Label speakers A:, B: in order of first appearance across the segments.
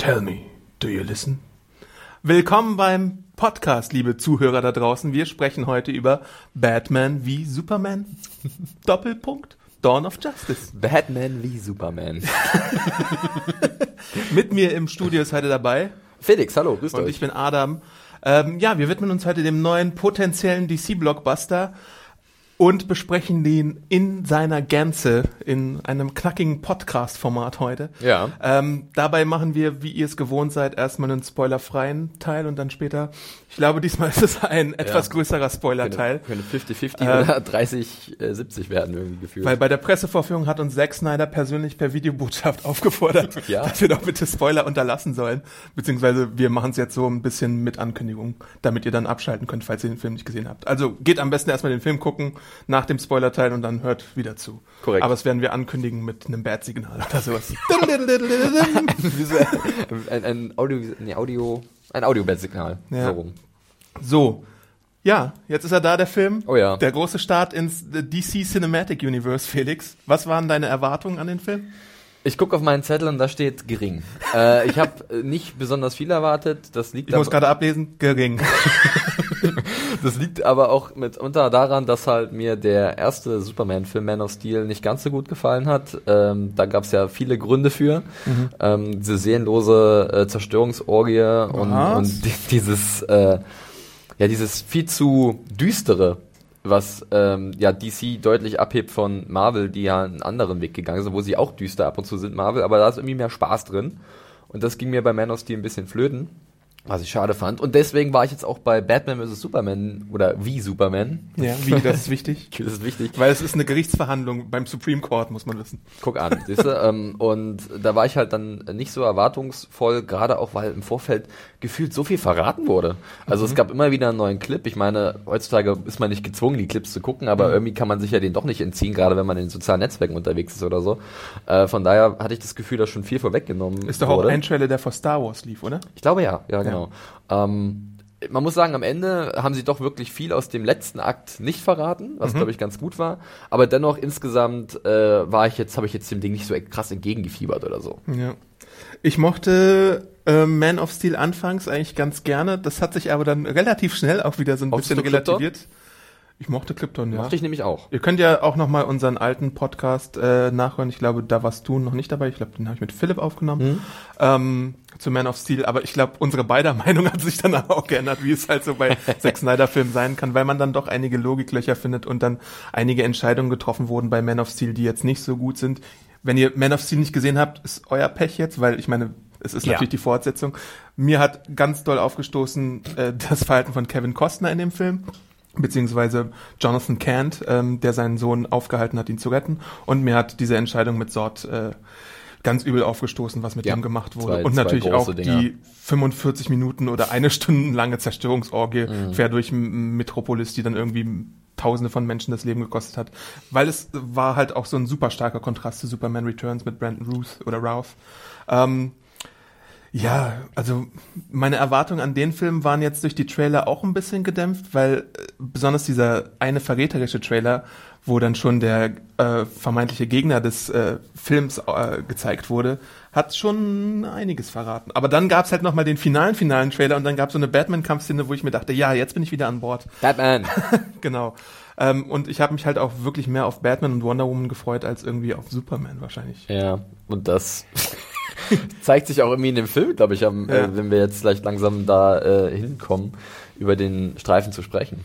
A: Tell me, do you listen? Willkommen beim Podcast, liebe Zuhörer da draußen. Wir sprechen heute über Batman wie Superman. Doppelpunkt. Dawn of Justice.
B: Batman wie Superman.
A: Mit mir im Studio ist heute dabei.
B: Felix, hallo, grüß
A: Und
B: euch.
A: ich bin Adam. Ähm, ja, wir widmen uns heute dem neuen potenziellen DC-Blockbuster und besprechen den in seiner Gänze in einem knackigen Podcast-Format heute.
B: Ja.
A: Ähm, dabei machen wir, wie ihr es gewohnt seid, erstmal einen spoilerfreien Teil und dann später, ich glaube, diesmal ist es ein etwas größerer Spoiler-Teil.
B: Könnte 50-50 oder 30-70 werden irgendwie gefühlt.
A: Weil bei der Pressevorführung hat uns Zack Snyder persönlich per Videobotschaft aufgefordert,
B: Ja.
A: dass wir doch bitte Spoiler unterlassen sollen. Beziehungsweise wir machen es jetzt so ein bisschen mit Ankündigung, damit ihr dann abschalten könnt, falls ihr den Film nicht gesehen habt. Also geht am besten erstmal den Film gucken, nach dem Spoilerteil und dann hört wieder zu.
B: Korrekt.
A: Aber das werden wir ankündigen mit einem Bat-Signal oder sowas.
B: ein, ein Audio, nee, Audio, ein Audio-Bett-Signal.
A: Ja.
B: So rum.
A: so. Ja, jetzt ist er da, der Film.
B: Oh ja.
A: Der große Start ins DC Cinematic Universe, Felix. Was waren deine Erwartungen an den Film?
B: Ich gucke auf meinen Zettel und da steht gering. äh, ich habe nicht besonders viel erwartet. Das liegt
A: Ich muss gerade ablesen, gering.
B: das liegt aber auch mitunter daran, dass halt mir der erste Superman-Film Man of Steel nicht ganz so gut gefallen hat. Ähm, da gab es ja viele Gründe für.
A: Mhm.
B: Ähm, diese seelenlose äh, Zerstörungsorgie und, und die, dieses, äh, ja, dieses viel zu düstere, was ähm, ja DC deutlich abhebt von Marvel, die ja einen anderen Weg gegangen sind, wo sie auch düster ab und zu sind, Marvel, aber da ist irgendwie mehr Spaß drin. Und das ging mir bei Man of Steel ein bisschen flöten. Was ich schade fand. Und deswegen war ich jetzt auch bei Batman vs. Superman oder wie Superman.
A: Ja, wie, das ist wichtig.
B: Das ist wichtig.
A: Weil es ist eine Gerichtsverhandlung beim Supreme Court, muss man wissen.
B: Guck an, siehst du? ähm, und da war ich halt dann nicht so erwartungsvoll, gerade auch, weil im Vorfeld gefühlt so viel verraten wurde. Also es gab immer wieder einen neuen Clip. Ich meine, heutzutage ist man nicht gezwungen, die Clips zu gucken, aber irgendwie kann man sich ja den doch nicht entziehen, gerade wenn man in sozialen Netzwerken unterwegs ist oder so. Äh, von daher hatte ich das Gefühl, dass schon viel vorweggenommen
A: Ist doch auch
B: wurde.
A: ein Trailer, der vor Star Wars lief, oder?
B: Ich glaube ja, ja, genau. Ähm, man muss sagen, am Ende haben sie doch wirklich viel aus dem letzten Akt nicht verraten, was glaube ich ganz gut war. Aber dennoch insgesamt äh, war ich jetzt, habe ich jetzt dem Ding nicht so krass entgegengefiebert oder so.
A: Ja. Ich mochte äh, Man of Steel anfangs eigentlich ganz gerne. Das hat sich aber dann relativ schnell auch wieder so ein
B: Mochtest
A: bisschen
B: Krypton?
A: relativiert. Ich mochte Krypton, ja.
B: Mochte ich nämlich auch.
A: Ihr könnt ja auch noch mal unseren alten Podcast äh, nachhören. Ich glaube, da warst du noch nicht dabei. Ich glaube, den habe ich mit Philipp aufgenommen. Ähm, zu Man of Steel. Aber ich glaube, unsere beider Meinung hat sich dann auch geändert, wie es halt so bei Zack Snyder-Filmen sein kann, weil man dann doch einige Logiklöcher findet und dann einige Entscheidungen getroffen wurden bei Man of Steel, die jetzt nicht so gut sind. Wenn ihr Man of Steel nicht gesehen habt, ist euer Pech jetzt, weil ich meine, es ist
B: Ja.
A: natürlich die Fortsetzung. Mir hat ganz doll aufgestoßen äh, das Verhalten von Kevin Costner in dem Film beziehungsweise Jonathan Kent, ähm, der seinen Sohn aufgehalten hat, ihn zu retten. Und mir hat diese Entscheidung mit Sort äh, ganz übel aufgestoßen, was mit
B: Ja,
A: ihm gemacht wurde.
B: zwei-
A: und natürlich auch
B: Dinger.
A: die 45 Minuten oder eine Stunde lange Zerstörungsorgie
B: Mhm.
A: quer durch Metropolis, die dann irgendwie Tausende von Menschen das Leben gekostet hat. Weil es war halt auch so ein super starker Kontrast zu Superman Returns mit Brandon Ruth oder Ralph. Ähm, ja, also meine Erwartungen an den Film waren jetzt durch die Trailer auch ein bisschen gedämpft, weil äh, besonders dieser eine verräterische Trailer, wo dann schon der äh, vermeintliche Gegner des äh, Films äh, gezeigt wurde, hat schon einiges verraten. Aber dann gab's halt nochmal den finalen, finalen Trailer und dann gab's so eine Batman-Kampfszene, wo ich mir dachte, ja, jetzt bin ich wieder an Bord.
B: Batman.
A: genau. Ähm, und ich habe mich halt auch wirklich mehr auf Batman und Wonder Woman gefreut, als irgendwie auf Superman wahrscheinlich.
B: ja, und das zeigt sich auch irgendwie in dem Film, glaube ich, am,
A: Ja.
B: äh, wenn wir jetzt vielleicht langsam da äh, hinkommen, über den Streifen zu sprechen.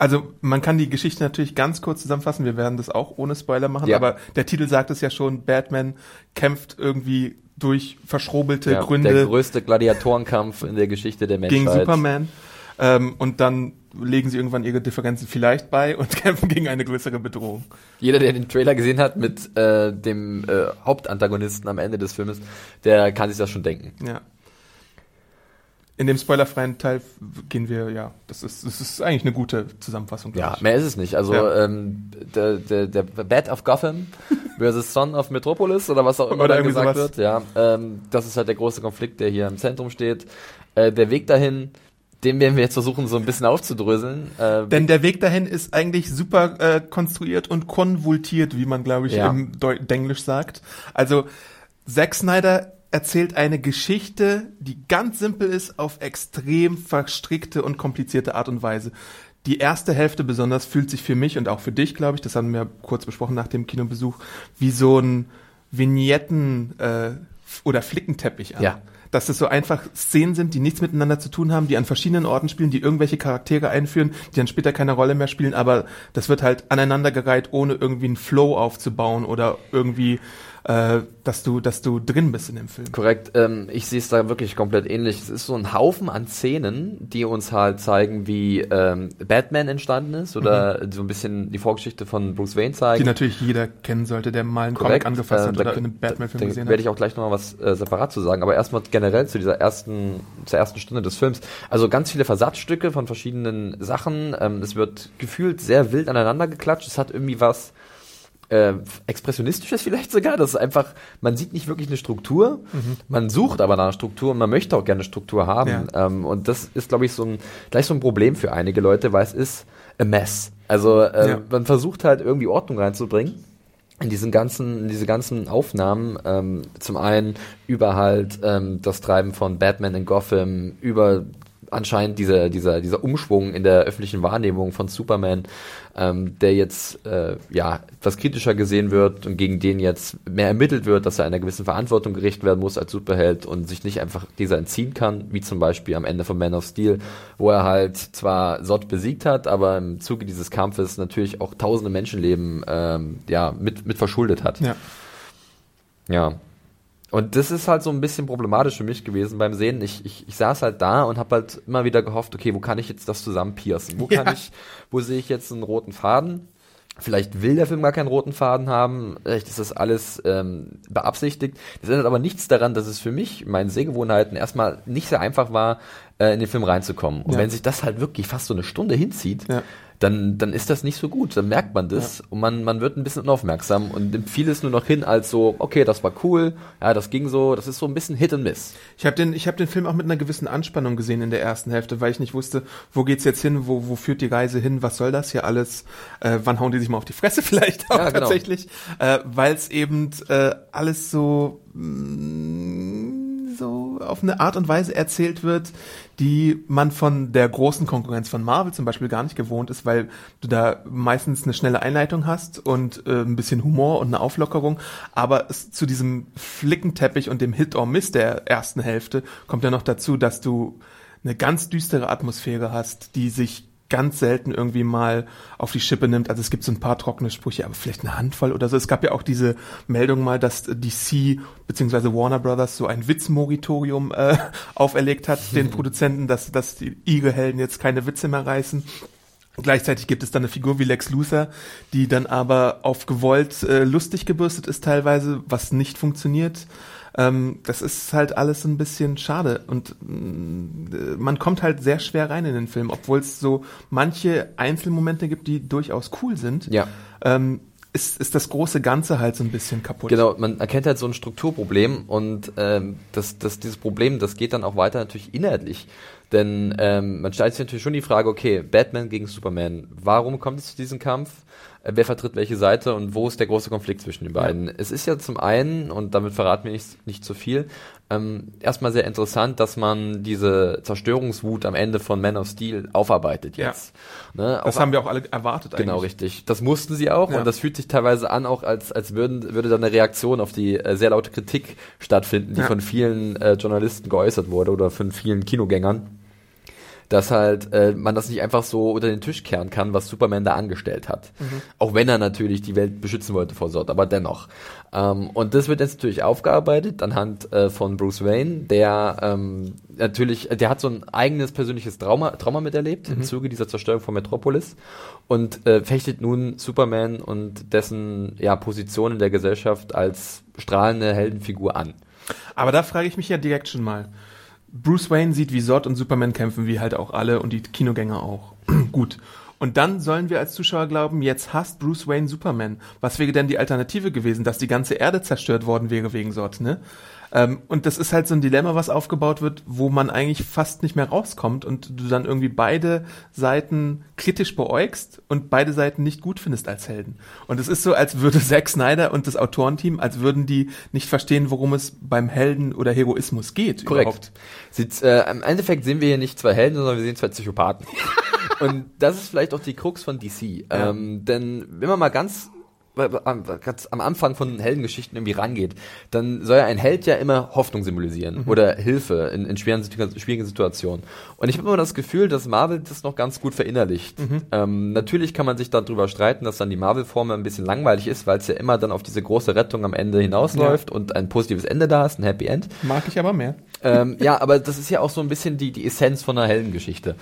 A: Also man kann die Geschichte natürlich ganz kurz zusammenfassen. Wir werden das auch ohne Spoiler machen,
B: Ja.
A: aber der Titel sagt es ja schon, Batman kämpft irgendwie durch verschrobelte
B: Ja, der
A: Gründe
B: größte Gladiatorenkampf in der Geschichte der Menschheit.
A: gegen Superman. Ähm, und dann legen sie irgendwann ihre Differenzen vielleicht bei und kämpfen gegen eine größere Bedrohung.
B: Jeder, der den Trailer gesehen hat mit äh, dem äh, Hauptantagonisten am Ende des Filmes, der kann sich das schon denken.
A: Ja. In dem spoilerfreien Teil gehen wir, ja, das ist, das ist eigentlich eine gute Zusammenfassung.
B: Ja,
A: ich.
B: mehr ist es nicht. Also
A: Ja.
B: ähm, der, der, der Bat of Gotham versus Son of Metropolis oder was auch immer da gesagt
A: sowas.
B: wird. Ja, ähm, das ist halt der große Konflikt, der hier im Zentrum steht. Äh, der Weg dahin, den werden wir jetzt versuchen, so ein bisschen aufzudröseln. Äh,
A: Denn der Weg dahin ist eigentlich super äh, konstruiert und konvultiert, wie man, glaube ich,
B: Ja.
A: im Deu Denglisch sagt. Also Zack Snyder erzählt eine Geschichte, die ganz simpel ist, auf extrem verstrickte und komplizierte Art und Weise. Die erste Hälfte besonders fühlt sich für mich und auch für dich, glaube ich, das haben wir kurz besprochen nach dem Kinobesuch, wie so ein Vignetten äh, oder Flickenteppich an.
B: Ja.
A: Dass es so einfach Szenen sind, die nichts miteinander zu tun haben, die an verschiedenen Orten spielen, die irgendwelche Charaktere einführen, die dann später keine Rolle mehr spielen, aber das wird halt aneinandergereiht, ohne irgendwie einen Flow aufzubauen oder irgendwie, äh, dass du, dass du drin bist in dem Film.
B: Korrekt, ähm, ich sehe es da wirklich komplett ähnlich. Es ist so ein Haufen an Szenen, die uns halt zeigen, wie ähm, Batman entstanden ist oder so ein bisschen die Vorgeschichte von Bruce Wayne
A: Die
B: zeigen.
A: natürlich jeder kennen sollte, der mal einen
B: Korrekt.
A: Comic angefasst
B: Äh,
A: hat
B: da-
A: oder einen Batman-Film
B: da
A: gesehen
B: werde
A: hat.
B: ich auch gleich nochmal was äh, separat zu sagen. Aber erstmal generell zu dieser ersten, zur ersten Stunde des Films. Also ganz viele Versatzstücke von verschiedenen Sachen. Ähm, es wird gefühlt sehr wild aneinander geklatscht. Es hat irgendwie was äh, expressionistisches vielleicht sogar. Das ist einfach, man sieht nicht wirklich eine Struktur. Man sucht aber nach einer Struktur und man möchte auch gerne Struktur haben. Ähm, und das ist, glaube ich, so ein, gleich so ein Problem für einige Leute, weil es ist a mess. Also äh,
A: Ja.
B: man versucht halt irgendwie Ordnung reinzubringen in diesen ganzen, in diese ganzen Aufnahmen, ähm, zum einen über halt ähm, das Treiben von Batman in Gotham, über anscheinend dieser, dieser, dieser Umschwung in der öffentlichen Wahrnehmung von Superman, ähm, der jetzt äh, ja etwas kritischer gesehen wird und gegen den jetzt mehr ermittelt wird, dass er einer gewissen Verantwortung gerecht werden muss als Superheld und sich nicht einfach dieser entziehen kann, wie zum Beispiel am Ende von Man of Steel, wo er halt zwar Sod besiegt hat, aber im Zuge dieses Kampfes natürlich auch tausende Menschenleben ähm, ja, mit, mit verschuldet hat.
A: Ja.
B: Ja. Und das ist halt so ein bisschen problematisch für mich gewesen beim Sehen. Ich, ich, ich saß halt da und habe halt immer wieder gehofft, okay, wo kann ich jetzt das zusammenpiercen? Wo kann
A: Ja.
B: ich, wo sehe ich jetzt einen roten Faden? Vielleicht will der Film gar keinen roten Faden haben, vielleicht ist das alles ähm, beabsichtigt. Das ändert aber nichts daran, dass es für mich, meinen Sehgewohnheiten, erstmal nicht sehr einfach war, äh, in den Film reinzukommen. Und
A: Ja.
B: wenn sich das halt wirklich fast so eine Stunde hinzieht,
A: Ja.
B: Dann, dann ist das nicht so gut. Dann merkt man das und man, man wird ein bisschen unaufmerksam und nimmt vieles nur noch hin als so, okay, das war cool, ja, das ging so, das ist so ein bisschen Hit and Miss.
A: Ich habe den, ich hab den Film auch mit einer gewissen Anspannung gesehen in der ersten Hälfte, weil ich nicht wusste, wo geht's jetzt hin, wo, wo führt die Reise hin, was soll das hier alles, äh, wann hauen die sich mal auf die Fresse vielleicht auch
B: Ja, genau.
A: tatsächlich, äh, weil es eben äh, alles so mm, so auf eine Art und Weise erzählt wird, die man von der großen Konkurrenz von Marvel zum Beispiel gar nicht gewohnt ist, weil du da meistens eine schnelle Einleitung hast und äh, ein bisschen Humor und eine Auflockerung, aber es, zu diesem Flickenteppich und dem Hit or Miss der ersten Hälfte kommt ja noch dazu, dass du eine ganz düstere Atmosphäre hast, die sich ganz selten irgendwie mal auf die Schippe nimmt. Also es gibt so ein paar trockene Sprüche, aber vielleicht eine Handvoll oder so. Es gab ja auch diese Meldung mal, dass DC bzw. Warner Brothers so ein Witzmoritorium äh, auferlegt hat, den Produzenten, dass, dass die ihre Helden jetzt keine Witze mehr reißen. Gleichzeitig gibt es dann eine Figur wie Lex Luthor, die dann aber auf gewollt äh, lustig gebürstet ist teilweise, was nicht funktioniert. Ähm, das ist halt alles ein bisschen schade und mh, man kommt halt sehr schwer rein in den Film, obwohl es so manche Einzelmomente gibt, die durchaus cool sind.
B: Ja.
A: Ähm, ist, ist das große Ganze halt so ein bisschen kaputt.
B: Genau, man erkennt halt so ein Strukturproblem und ähm, das, das, dieses Problem, das geht dann auch weiter natürlich inhaltlich. Denn ähm, man stellt sich natürlich schon die Frage, okay, Batman gegen Superman, warum kommt es zu diesem Kampf? Äh, Wer vertritt welche Seite und wo ist der große Konflikt zwischen den beiden? Es ist ja zum einen, und damit verraten wir nicht, nicht zu viel, ähm, erstmal sehr interessant, dass man diese Zerstörungswut am Ende von Man of Steel aufarbeitet
A: Ja.
B: jetzt. Ne?
A: Das
B: Auch-
A: haben wir auch alle erwartet
B: Genau,
A: eigentlich.
B: richtig. Das mussten sie auch
A: Ja.
B: und das fühlt sich teilweise an, auch als, als würden, würde da eine Reaktion auf die äh, sehr laute Kritik stattfinden, die
A: Ja.
B: von vielen äh, Journalisten geäußert wurde oder von vielen Kinogängern. Dass halt äh, man das nicht einfach so unter den Tisch kehren kann, was Superman da angestellt hat. Auch wenn er natürlich die Welt beschützen wollte vor Sort, aber dennoch. Ähm, und das wird jetzt natürlich aufgearbeitet anhand äh, von Bruce Wayne, der ähm, natürlich, der hat so ein eigenes persönliches Trauma, Trauma miterlebt im Zuge dieser Zerstörung von Metropolis und äh, fechtet nun Superman und dessen ja, Position in der Gesellschaft als strahlende Heldenfigur an.
A: Aber da frage ich mich ja direkt schon mal. Bruce Wayne sieht, wie Zod und Superman kämpfen, wie halt auch alle und die Kinogänger auch. Gut. Und dann sollen wir als Zuschauer glauben, jetzt hasst Bruce Wayne Superman. Was wäre denn die Alternative gewesen, dass die ganze Erde zerstört worden wäre wegen Zod, ne? Ähm, und das ist halt so ein Dilemma, was aufgebaut wird, wo man eigentlich fast nicht mehr rauskommt und du dann irgendwie beide Seiten kritisch beäugst und beide Seiten nicht gut findest als Helden. Und es ist so, als würde Zack Snyder und das Autorenteam, als würden die nicht verstehen, worum es beim Helden oder Heroismus geht.
B: Korrekt. Sieht, äh, Im Endeffekt sehen wir hier nicht zwei Helden, sondern wir sehen zwei Psychopathen. Und das ist vielleicht auch die Krux von DC.
A: Ja.
B: Ähm, denn wenn man mal ganz ganz am Anfang von Heldengeschichten irgendwie rangeht, dann soll ja ein Held ja immer Hoffnung symbolisieren oder Hilfe in, in schweren, schwierigen Situationen. Und ich habe immer das Gefühl, dass Marvel das noch ganz gut verinnerlicht. Ähm, natürlich kann man sich darüber streiten, dass dann die Marvel-Formel ein bisschen langweilig ist, weil es ja immer dann auf diese große Rettung am Ende hinausläuft und ein positives Ende da ist, ein Happy End.
A: Mag ich aber mehr.
B: ähm, ja, aber das ist ja auch so ein bisschen die, die Essenz von einer Heldengeschichte.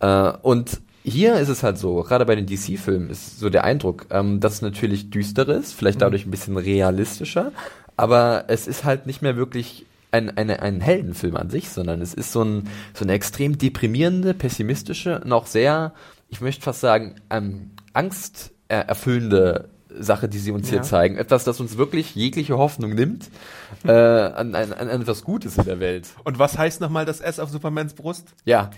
B: Äh, und hier ist es halt so, gerade bei den DC-Filmen ist so der Eindruck, ähm, dass es natürlich düster ist, vielleicht dadurch ein bisschen realistischer, aber es ist halt nicht mehr wirklich ein, eine, ein Heldenfilm an sich, sondern es ist so, ein, so eine extrem deprimierende, pessimistische, noch sehr, ich möchte fast sagen, ähm, angsterfüllende Sache, die sie uns hier
A: Ja.
B: zeigen. Etwas, das uns wirklich jegliche Hoffnung nimmt äh, an, an, an etwas Gutes in der Welt.
A: Und was heißt nochmal das S auf Supermans Brust?
B: Ja,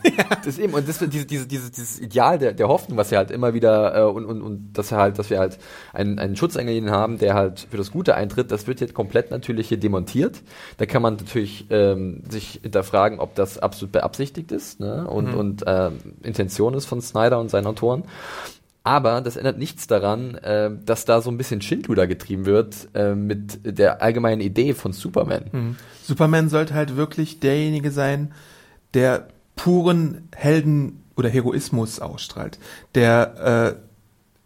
B: das ist eben, und das diese, diese, diese, dieses Ideal der, der Hoffnung, was wir halt immer wieder, äh, und, und, und dass wir halt, dass wir halt einen, einen Schutzengel in haben, der halt für das Gute eintritt, das wird jetzt komplett natürlich hier demontiert. Da kann man natürlich ähm, sich hinterfragen, ob das absolut beabsichtigt ist, ne? Und, und ähm, Intention ist von Snyder und seinen Autoren. Aber das ändert nichts daran, äh, dass da so ein bisschen Schindluder getrieben wird äh, mit der allgemeinen Idee von Superman.
A: Superman sollte halt wirklich derjenige sein, der puren Helden oder Heroismus ausstrahlt, der äh,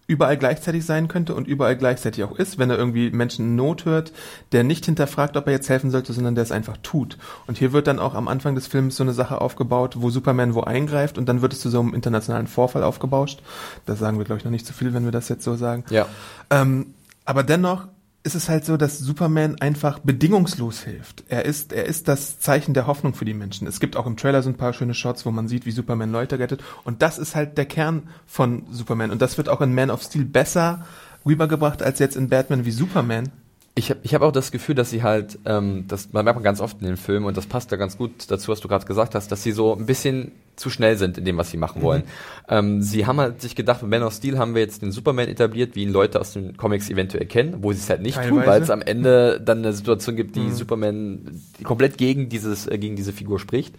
A: überall gleichzeitig sein könnte und überall gleichzeitig auch ist, wenn er irgendwie Menschen in Not hört, der nicht hinterfragt, ob er jetzt helfen sollte, sondern der es einfach tut. Und hier wird dann auch am Anfang des Films so eine Sache aufgebaut, wo Superman wo eingreift und dann wird es zu so einem internationalen Vorfall aufgebauscht. Das sagen wir, glaube ich, noch nicht zu viel, wenn wir das jetzt so sagen.
B: Ja.
A: Ähm, aber dennoch ist es halt so, dass Superman einfach bedingungslos hilft. Er ist, er ist das Zeichen der Hoffnung für die Menschen. Es gibt auch im Trailer so ein paar schöne Shots, wo man sieht, wie Superman Leute rettet. Und das ist halt der Kern von Superman. Und das wird auch in Man of Steel besser rübergebracht als jetzt in Batman wie Superman.
B: Ich habe ich hab auch das Gefühl, dass sie halt, ähm, das man merkt man ganz oft in den Filmen und das passt ja ganz gut dazu, was du gerade gesagt hast, dass sie so ein bisschen zu schnell sind in dem, was sie machen wollen. Ähm, sie haben halt sich gedacht, mit Man of Steel haben wir jetzt den Superman etabliert, wie ihn Leute aus den Comics eventuell kennen, wo sie es halt nicht tun,
A: Teilweise.
B: weil es am Ende dann eine Situation gibt, die Superman die komplett gegen dieses, äh, gegen diese Figur spricht.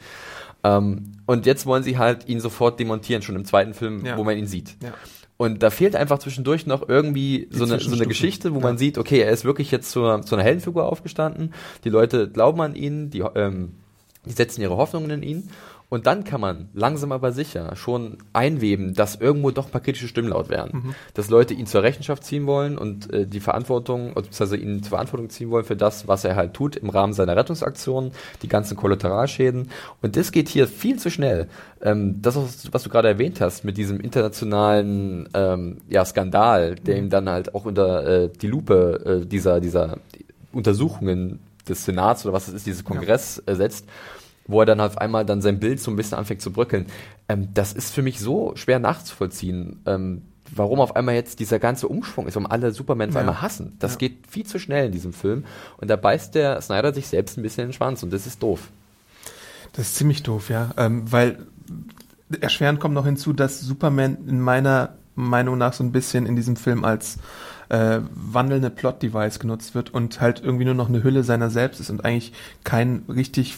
B: Ähm, und jetzt wollen sie halt ihn sofort demontieren, schon im zweiten Film,
A: Ja.
B: wo man ihn sieht.
A: Ja.
B: Und da fehlt einfach zwischendurch noch irgendwie so eine, so eine. Geschichte, wo
A: Ja.
B: man sieht, okay, er ist wirklich jetzt zu, einer- zu einer Heldenfigur aufgestanden. Die Leute glauben an ihn, die, ähm, die setzen ihre Hoffnungen in ihn. Und dann kann man langsam aber sicher schon einweben, dass irgendwo doch ein paar kritische Stimmen laut werden. Dass Leute ihn zur Rechenschaft ziehen wollen und äh, die Verantwortung, beziehungsweise ihn zur Verantwortung ziehen wollen für das, was er halt tut im Rahmen seiner Rettungsaktionen, die ganzen Kollateralschäden. Und das geht hier viel zu schnell. Ähm, das, was du gerade erwähnt hast, mit diesem internationalen ähm, ja, Skandal, der ihm dann halt auch unter äh, die Lupe äh, dieser, dieser Untersuchungen des Senats oder was es ist, dieses Kongress äh, setzt, wo er dann auf einmal dann sein Bild so ein bisschen anfängt zu bröckeln. Ähm, das ist für mich so schwer nachzuvollziehen. Ähm, warum auf einmal jetzt dieser ganze Umschwung ist, warum alle Superman auf
A: Ja.
B: einmal hassen. Das
A: Ja.
B: geht viel zu schnell in diesem Film und da beißt der Snyder sich selbst ein bisschen in den Schwanz und das ist doof.
A: Das ist ziemlich doof, ja. Ähm, weil erschwerend kommt noch hinzu, dass Superman in meiner Meinung nach so ein bisschen in diesem Film als äh, wandelnde Plot-Device genutzt wird und halt irgendwie nur noch eine Hülle seiner selbst ist und eigentlich kein richtig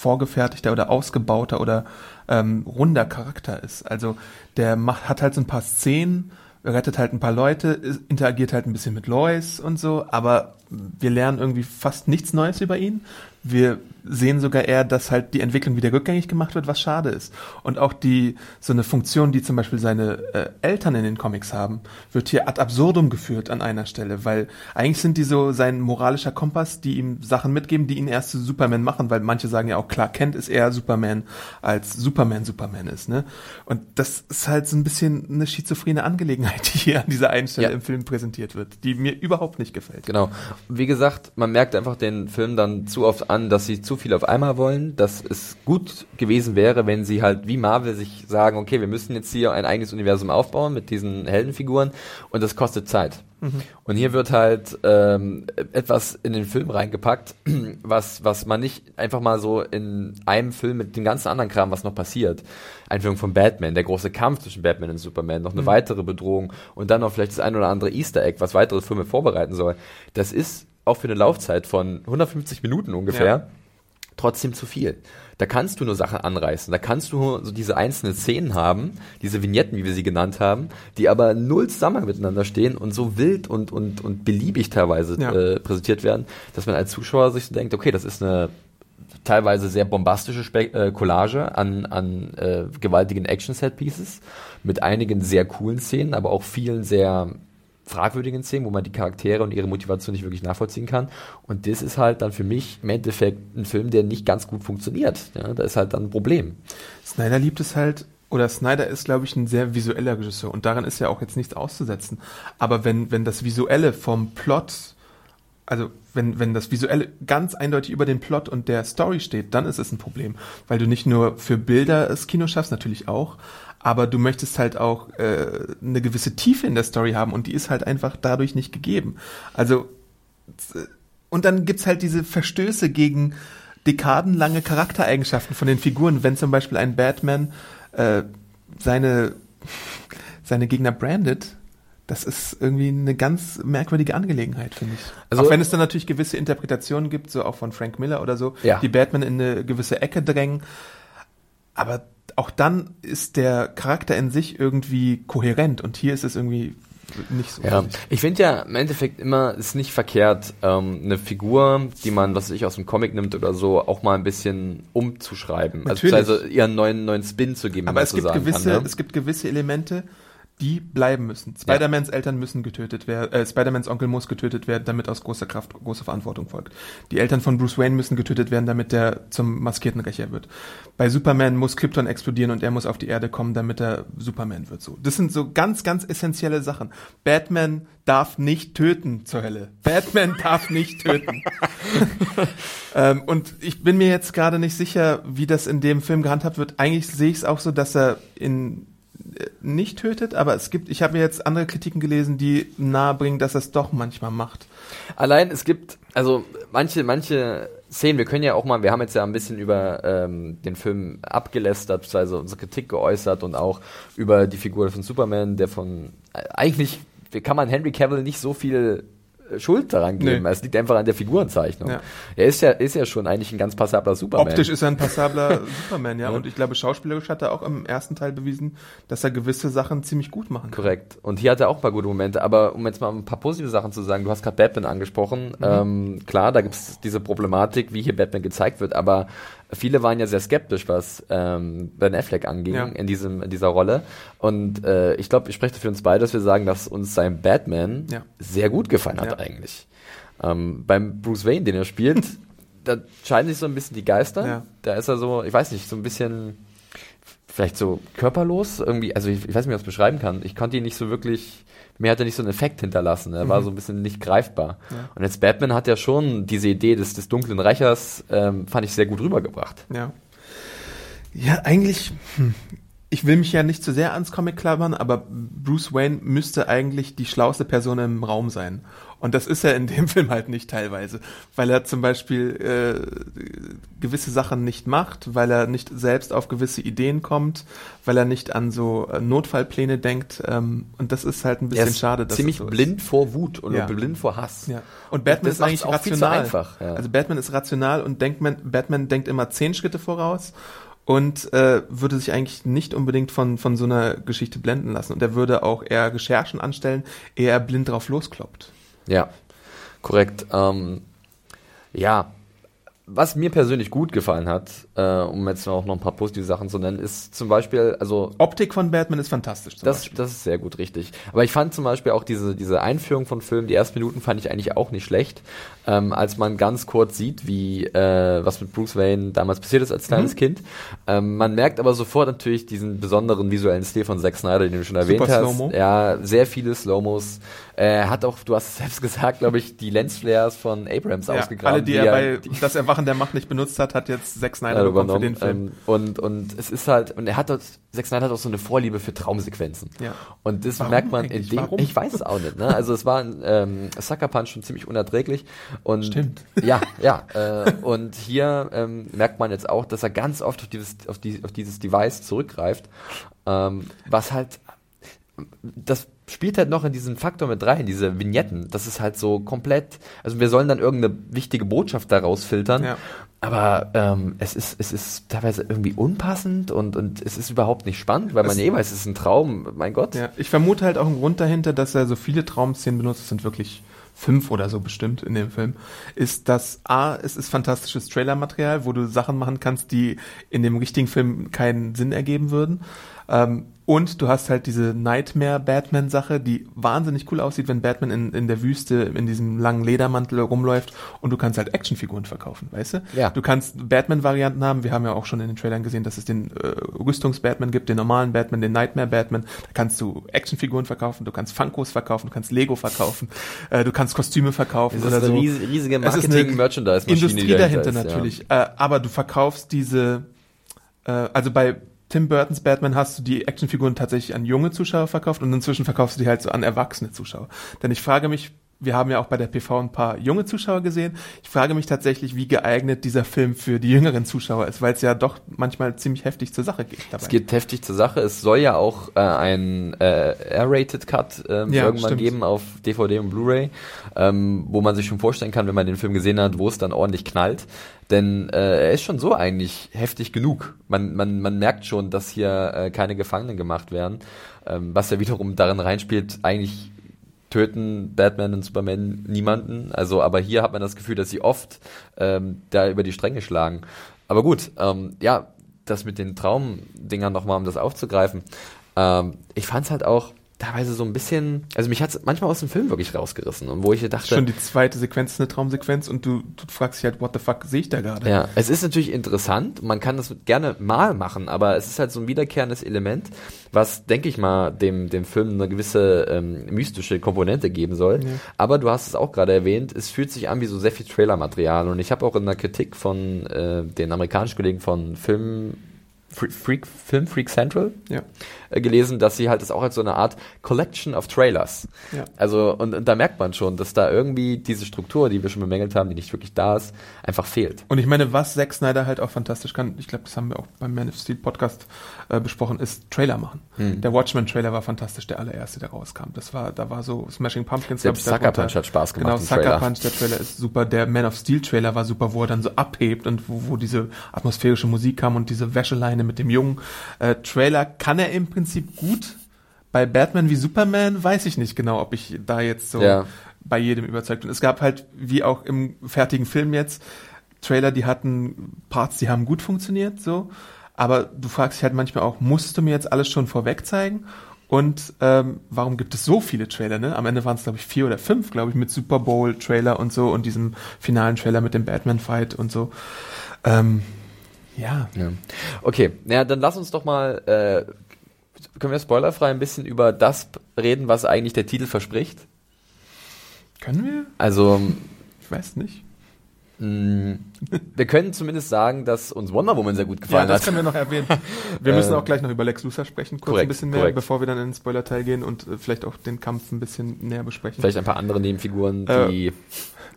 A: vorgefertigter oder ausgebauter oder ähm, runder Charakter ist. Also der macht, hat halt so ein paar Szenen, rettet halt ein paar Leute, interagiert halt ein bisschen mit Lois und so, aber wir lernen irgendwie fast nichts Neues über ihn. Wir sehen sogar eher, dass halt die Entwicklung wieder rückgängig gemacht wird, was schade ist. Und auch die, so eine Funktion, die zum Beispiel seine äh, Eltern in den Comics haben, wird hier ad absurdum geführt an einer Stelle, weil eigentlich sind die so sein moralischer Kompass, die ihm Sachen mitgeben, die ihn erst zu Superman machen, weil manche sagen ja auch, klar, Kent ist eher Superman, als Superman Superman ist, ne? Und das ist halt so ein bisschen eine schizophrene Angelegenheit, die hier an dieser einen Stelle
B: Ja.
A: im Film präsentiert wird, die mir überhaupt nicht gefällt.
B: Genau. Wie gesagt, man merkt einfach den Film dann zu oft an, dass sie zu viel auf einmal wollen, dass es gut gewesen wäre, wenn sie halt wie Marvel sich sagen, okay, wir müssen jetzt hier ein eigenes Universum aufbauen mit diesen Heldenfiguren und das kostet Zeit. Und hier wird halt ähm, etwas in den Film reingepackt, was, was man nicht einfach mal so in einem Film mit dem ganzen anderen Kram, was noch passiert. Einführung von Batman, der große Kampf zwischen Batman und Superman, noch eine weitere Bedrohung und dann noch vielleicht das ein oder andere Easter Egg, was weitere Filme vorbereiten soll. Das ist auch für eine Laufzeit von 150 Minuten ungefähr
A: Ja.
B: Trotzdem zu viel. Da kannst du nur Sachen anreißen. Da kannst du so diese einzelnen Szenen haben, diese Vignetten, wie wir sie genannt haben, die aber null Zusammenhang miteinander stehen und so wild und, und, und beliebig teilweise
A: Ja.
B: äh, präsentiert werden, dass man als Zuschauer sich so denkt, okay, das ist eine teilweise sehr bombastische Spe äh, Collage an, an äh, gewaltigen Action-Set-Pieces mit einigen sehr coolen Szenen, aber auch vielen sehr fragwürdigen Szenen, wo man die Charaktere und ihre Motivation nicht wirklich nachvollziehen kann. Und das ist halt dann für mich im Endeffekt ein Film, der nicht ganz gut funktioniert. Ja, da ist halt dann ein Problem.
A: Snyder liebt es halt, oder Snyder ist, glaube ich, ein sehr visueller Regisseur und daran ist ja auch jetzt nichts auszusetzen. Aber wenn, wenn das Visuelle vom Plot, also wenn, wenn das Visuelle ganz eindeutig über den Plot und der Story steht, dann ist es ein Problem. Weil du nicht nur für Bilder das Kino schaffst, natürlich auch, aber du möchtest halt auch äh, eine gewisse Tiefe in der Story haben und die ist halt einfach dadurch nicht gegeben. Also und dann gibt's halt diese Verstöße gegen dekadenlange Charaktereigenschaften von den Figuren, wenn zum Beispiel ein Batman äh, seine, seine Gegner brandet. Das ist irgendwie eine ganz merkwürdige Angelegenheit, finde ich.
B: Also-
A: auch wenn es dann natürlich gewisse Interpretationen gibt, so auch von Frank Miller oder so,
B: Ja.
A: die Batman in eine gewisse Ecke drängen. Aber auch dann ist der Charakter in sich irgendwie kohärent und hier ist es irgendwie nicht so.
B: Ja, ich finde ja im Endeffekt immer, es ist nicht verkehrt, ähm, eine Figur, die man, was weiß ich aus dem Comic nimmt oder so, auch mal ein bisschen umzuschreiben.
A: Natürlich.
B: Also, also ihren neuen, neuen Spin zu geben,
A: Aber es gibt,
B: sagen
A: gewisse,
B: kann. Ne?
A: es gibt gewisse Elemente, die bleiben müssen. Spider-Mans Eltern müssen getötet werden, äh, Spider-Mans Onkel muss getötet werden, damit aus großer Kraft große Verantwortung folgt. Die Eltern von Bruce Wayne müssen getötet werden, damit der zum maskierten Rächer wird. Bei Superman muss Krypton explodieren und er muss auf die Erde kommen, damit er Superman wird. So, das sind so ganz, ganz essentielle Sachen. Batman darf nicht töten zur Hölle. Batman darf nicht töten. ähm, und ich bin mir jetzt gerade nicht sicher, wie das in dem Film gehandhabt wird. Eigentlich sehe ich es auch so, dass er in nicht tötet, aber es gibt, ich habe mir jetzt andere Kritiken gelesen, die nahebringen, dass er es doch manchmal macht.
B: Allein es gibt, also manche, manche Szenen, wir können ja auch mal, wir haben jetzt ja ein bisschen über ähm, den Film abgelästert, beziehungsweise unsere Kritik geäußert und auch über die Figur von Superman, der von äh, eigentlich kann man Henry Cavill nicht so viel Schuld daran geben.
A: Nee.
B: Es liegt einfach an der Figurenzeichnung.
A: Ja.
B: Er ist ja, ist ja schon eigentlich ein ganz passabler Superman.
A: Optisch ist er ein passabler Superman, ja. Und ich glaube, schauspielerisch hat er auch im ersten Teil bewiesen, dass er gewisse Sachen ziemlich gut machen kann.
B: Korrekt. Und hier hat er auch ein paar gute Momente. Aber um jetzt mal ein paar positive Sachen zu sagen, du hast gerade Batman angesprochen. Ähm, klar, da gibt es diese Problematik, wie hier Batman gezeigt wird. Aber viele waren ja sehr skeptisch, was ähm, Ben Affleck anging
A: Ja.
B: in, diesem, in dieser Rolle. Und äh, ich glaube, ich spreche für uns beide, dass wir sagen, dass uns sein Batman
A: Ja.
B: sehr gut gefallen hat
A: Ja.
B: eigentlich. Ähm, beim Bruce Wayne, den er spielt, da scheiden sich so ein bisschen die Geister. Da ist er so, ich weiß nicht, so ein bisschen vielleicht so körperlos irgendwie, also ich, ich weiß nicht, wie ich das beschreiben kann. Ich konnte ihn nicht so wirklich, mir hat er nicht so einen Effekt hinterlassen. Er war so ein bisschen nicht greifbar. Und jetzt Batman hat ja schon diese Idee des, des dunklen Rächers, ähm, fand ich sehr gut rübergebracht.
A: Ja. Ja, eigentlich, hm, ich will mich ja nicht zu sehr ans Comic klammern, aber Bruce Wayne müsste eigentlich die schlauste Person im Raum sein. Und das ist er in dem Film halt nicht teilweise, weil er zum Beispiel äh, gewisse Sachen nicht macht, weil er nicht selbst auf gewisse Ideen kommt, weil er nicht an so äh, Notfallpläne denkt. Ähm, und das ist halt ein
B: Er
A: bisschen
B: ist
A: schade. dass
B: ziemlich
A: so ist.
B: blind vor Wut und
A: Ja.
B: blind vor Hass.
A: Ja. Und Batman
B: das
A: ist eigentlich rational.
B: einfach, ja.
A: Also Batman ist rational und denkt man, Batman denkt immer zehn Schritte voraus und äh, würde sich eigentlich nicht unbedingt von, von so einer Geschichte blenden lassen. Und er würde auch eher Recherchen anstellen, ehe er blind drauf loskloppt.
B: Ja, korrekt. Ähm, ja, was mir persönlich gut gefallen hat, äh, um jetzt auch noch ein paar positive Sachen zu nennen, ist zum Beispiel, also
A: Optik von Batman ist fantastisch. Zum
B: das,
A: Beispiel.
B: das ist sehr gut, richtig. Aber ich fand zum Beispiel auch diese, diese Einführung von Filmen, die ersten Minuten fand ich eigentlich auch nicht schlecht, ähm, als man ganz kurz sieht, wie äh, was mit Bruce Wayne damals passiert ist als kleines
A: Mhm.
B: Kind. Ähm, man merkt aber sofort natürlich diesen besonderen visuellen Stil von Zack Snyder, den du schon erwähnt hast. Ja, sehr viele Slow-Mos. Er hat auch, du hast es selbst gesagt, glaube ich, die Lensflares von Abrams
A: ja,
B: ausgegraben.
A: alle, die er bei
B: die,
A: das Erwachen der Macht nicht benutzt hat, hat jetzt Zack Snyder bekommen für
B: übernommen.
A: den Film.
B: Ähm, und, und es ist halt, und er hat dort, Zack Snyder hat auch so eine Vorliebe für Traumsequenzen.
A: Ja.
B: Und das
A: Warum
B: merkt man in dem,
A: Warum?
B: ich weiß es auch nicht, ne? Also es war ein ähm, Sucker Punch schon ziemlich unerträglich. Und
A: Stimmt.
B: Ja, ja. Äh, und hier ähm, merkt man jetzt auch, dass er ganz oft auf dieses, auf, die, auf dieses Device zurückgreift, ähm, was halt das spielt halt noch in diesen Faktor mit rein, diese Vignetten. Das ist halt so komplett, also wir sollen dann irgendeine wichtige Botschaft daraus filtern,
A: Ja.
B: aber ähm, es ist es ist teilweise irgendwie unpassend und und es ist überhaupt nicht spannend, weil man
A: Es-
B: eh weiß, es ist ein Traum, mein Gott.
A: Ja, ich vermute halt auch einen Grund dahinter, dass er so viele Traumszenen benutzt, es sind wirklich fünf oder so bestimmt in dem Film, ist, dass A, es ist fantastisches Trailermaterial, wo du Sachen machen kannst, die in dem richtigen Film keinen Sinn ergeben würden. Ähm, und du hast halt diese Nightmare-Batman-Sache, die wahnsinnig cool aussieht, wenn Batman in, in der Wüste in diesem langen Ledermantel rumläuft und du kannst halt Actionfiguren verkaufen, weißt du?
B: Ja.
A: Du kannst Batman-Varianten haben. Wir haben ja auch schon in den Trailern gesehen, dass es den äh, Rüstungs-Batman gibt, den normalen Batman, den Nightmare-Batman. Da kannst du Actionfiguren verkaufen, du kannst Funkos verkaufen, du kannst Lego verkaufen, äh, du kannst Kostüme verkaufen
B: Das ist
A: oder
B: eine
A: so.
B: riesige,
A: ist
B: Marketing-Merchandise-Maschine.
A: Industrie dahinter
B: ist, ja.
A: natürlich. Äh, aber du verkaufst diese, äh, also bei Tim Burtons Batman hast du die Actionfiguren tatsächlich an junge Zuschauer verkauft und inzwischen verkaufst du die halt so an erwachsene Zuschauer. Denn ich frage mich, wir haben ja auch bei der PV ein paar junge Zuschauer gesehen. Ich frage mich tatsächlich, wie geeignet dieser Film für die jüngeren Zuschauer ist, weil es ja doch manchmal ziemlich heftig zur Sache geht dabei.
B: Es geht heftig zur Sache. Es soll ja auch äh, ein äh, R-Rated Cut ähm,
A: Ja,
B: irgendwann
A: stimmt.
B: geben auf DVD und Blu-ray, ähm, wo man sich schon vorstellen kann, wenn man den Film gesehen hat, wo es dann ordentlich knallt. Denn äh, er ist schon so eigentlich heftig genug. Man, man, man merkt schon, dass hier äh, keine Gefangenen gemacht werden, ähm, was ja wiederum darin reinspielt, eigentlich töten Batman und Superman niemanden. Also, aber hier hat man das Gefühl, dass sie oft ähm, da über die Stränge schlagen. Aber gut, ähm, ja, das mit den Traumdingern nochmal, um das aufzugreifen. Ähm, ich fand es halt auch teilweise so ein bisschen, also mich hat es manchmal aus dem Film wirklich rausgerissen und wo ich dachte,
A: Schon die zweite Sequenz ist eine Traumsequenz und du, du fragst dich halt, what the fuck sehe ich da gerade?
B: Ja, es ist natürlich interessant, man kann das gerne mal machen, aber es ist halt so ein wiederkehrendes Element, was, denke ich mal, dem, dem Film eine gewisse ähm, mystische Komponente geben soll.
A: Ja.
B: Aber du hast es auch gerade erwähnt, es fühlt sich an wie so sehr viel Trailermaterial und ich habe auch in der Kritik von äh, den amerikanischen Kollegen von Film Freak, Freak, Film Freak Central
A: Ja.
B: Äh, gelesen, dass sie halt das auch als so eine Art Collection of Trailers.
A: Ja.
B: Also, und, und da merkt man schon, dass da irgendwie diese Struktur, die wir schon bemängelt haben, die nicht wirklich da ist, einfach fehlt.
A: Und ich meine, was Zack Snyder halt auch fantastisch kann, ich glaube, das haben wir auch beim Man of Steel Podcast äh, besprochen, ist Trailer machen.
B: Hm.
A: Der Watchmen-Trailer war fantastisch, der allererste, der rauskam. Das war, da war so Smashing Pumpkins.
B: Selbst Sucker. Punch hat Spaß gemacht
A: Genau, Sucker
B: Trailer.
A: Punch, der Trailer ist super. Der Man of Steel Trailer war super, wo er dann so abhebt und wo, wo diese atmosphärische Musik kam und diese Wäscheleine mit dem Jungen. Äh, Trailer kann er im Prinzip gut. Bei Batman wie Superman weiß ich nicht genau, ob ich da jetzt so
B: Ja.
A: bei jedem überzeugt bin. Es gab halt, wie auch im fertigen Film jetzt, Trailer, die hatten Parts, die haben gut funktioniert, so. Aber du fragst dich halt manchmal auch, musst du mir jetzt alles schon vorweg zeigen? Und ähm, warum gibt es so viele Trailer? Ne? Am Ende waren es, glaube ich, vier oder fünf, glaube ich, mit Super Bowl-Trailer und so und diesem finalen Trailer mit dem Batman-Fight und so. Ähm, ja.
B: Ja. Okay, naja, dann lass uns doch mal, äh, können wir spoilerfrei ein bisschen über das reden, was eigentlich der Titel verspricht?
A: Können wir?
B: Also,
A: Ich weiß nicht.
B: mh, wir können zumindest sagen, dass uns Wonder Woman sehr gut
A: Ja,
B: gefallen
A: das
B: hat.
A: können wir noch erwähnen. Wir müssen
B: Äh,
A: auch gleich noch über Lex Luthor sprechen, kurz
B: korrekt,
A: ein bisschen mehr,
B: korrekt.
A: bevor wir dann in den Spoiler-Teil gehen und äh, vielleicht auch den Kampf ein bisschen näher besprechen.
B: Vielleicht ein paar andere Nebenfiguren,
A: Äh.
B: die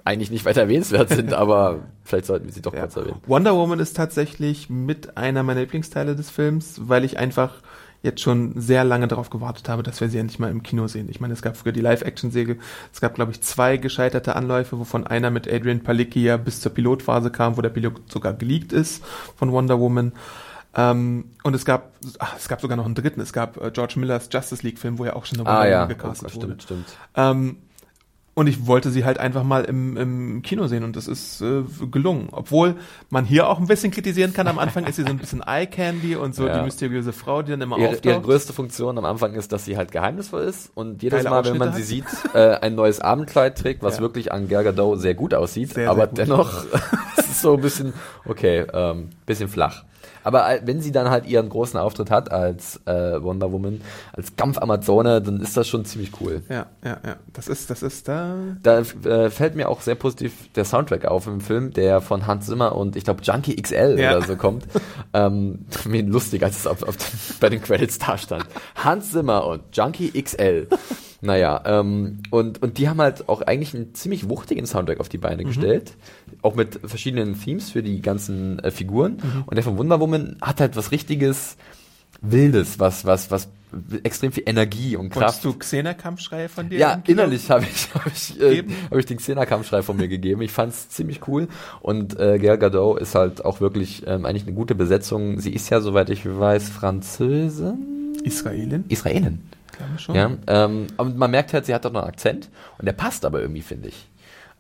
B: eigentlich nicht weiter erwähnenswert sind, aber vielleicht sollten wir sie doch
A: Ja.
B: kurz erwähnen.
A: Wonder Woman ist tatsächlich mit einer meiner Lieblingsteile des Films, weil ich einfach jetzt schon sehr lange darauf gewartet habe, dass wir sie endlich mal im Kino sehen. Ich meine, es gab früher die Live-Action-Säge. Es gab, glaube ich, zwei gescheiterte Anläufe, wovon einer mit Adrian Palicki ja bis zur Pilotphase kam, wo der Pilot sogar geleakt ist von Wonder Woman. Ähm, und es gab, ach, es gab sogar noch einen dritten. Es gab äh, George Millers Justice League-Film, wo ja auch schon eine
B: Ah
A: Wonder
B: ja,
A: Woman
B: oh,
A: gecastet wurde.
B: stimmt, stimmt.
A: Ähm, Und ich wollte sie halt einfach mal im, im Kino sehen und das ist äh, gelungen. Obwohl man hier auch ein bisschen kritisieren kann. Am Anfang ist sie so ein bisschen Eye Candy und so
B: Ja.
A: die mysteriöse Frau, die dann immer
B: Ihre,
A: auftaucht.
B: ihre größte Funktion am Anfang ist, dass sie halt geheimnisvoll ist und jedes
A: Geile
B: Mal, wenn man
A: Ausschnitte
B: sie sieht, äh, ein neues Abendkleid trägt, was
A: Ja.
B: wirklich an Gal Gadot sehr gut aussieht,
A: Sehr, sehr
B: aber
A: gut.
B: dennoch es ist so ein bisschen, okay, ähm, bisschen flach. Aber äh, wenn sie dann halt ihren großen Auftritt hat als äh, Wonder Woman, als Kampfamazone, dann ist das schon ziemlich cool.
A: ja, ja, ja. Das ist, das ist da.
B: Da äh, fällt mir auch sehr positiv der Soundtrack auf im Film, der von Hans Zimmer und ich glaube Junkie XL
A: Ja.
B: oder so kommt. ähm, wie lustig, als es auf, auf den, bei den Credits da stand. Hans Zimmer und Junkie XL. Naja, ähm, und, und die haben halt auch eigentlich einen ziemlich wuchtigen Soundtrack auf die Beine gestellt. Auch mit verschiedenen Themes für die ganzen äh, Figuren. Und der von Wonder Woman hat halt was richtiges Wildes, was, was, was extrem viel Energie und Kraft.
A: Wolltest du Xena-Kampfschreie von dir?
B: Ja, innerlich habe ich, hab ich, äh, hab ich den Xena-Kampfschrei von mir gegeben. Ich fand's ziemlich cool. Und äh, Gal Gadot ist halt auch wirklich ähm, eigentlich eine gute Besetzung. Sie ist ja, soweit ich weiß, Französin?
A: Israelin,
B: Israelin.
A: Glaube schon.
B: Ja, ähm, aber man merkt halt, sie hat doch noch einen Akzent und der passt aber irgendwie, finde ich.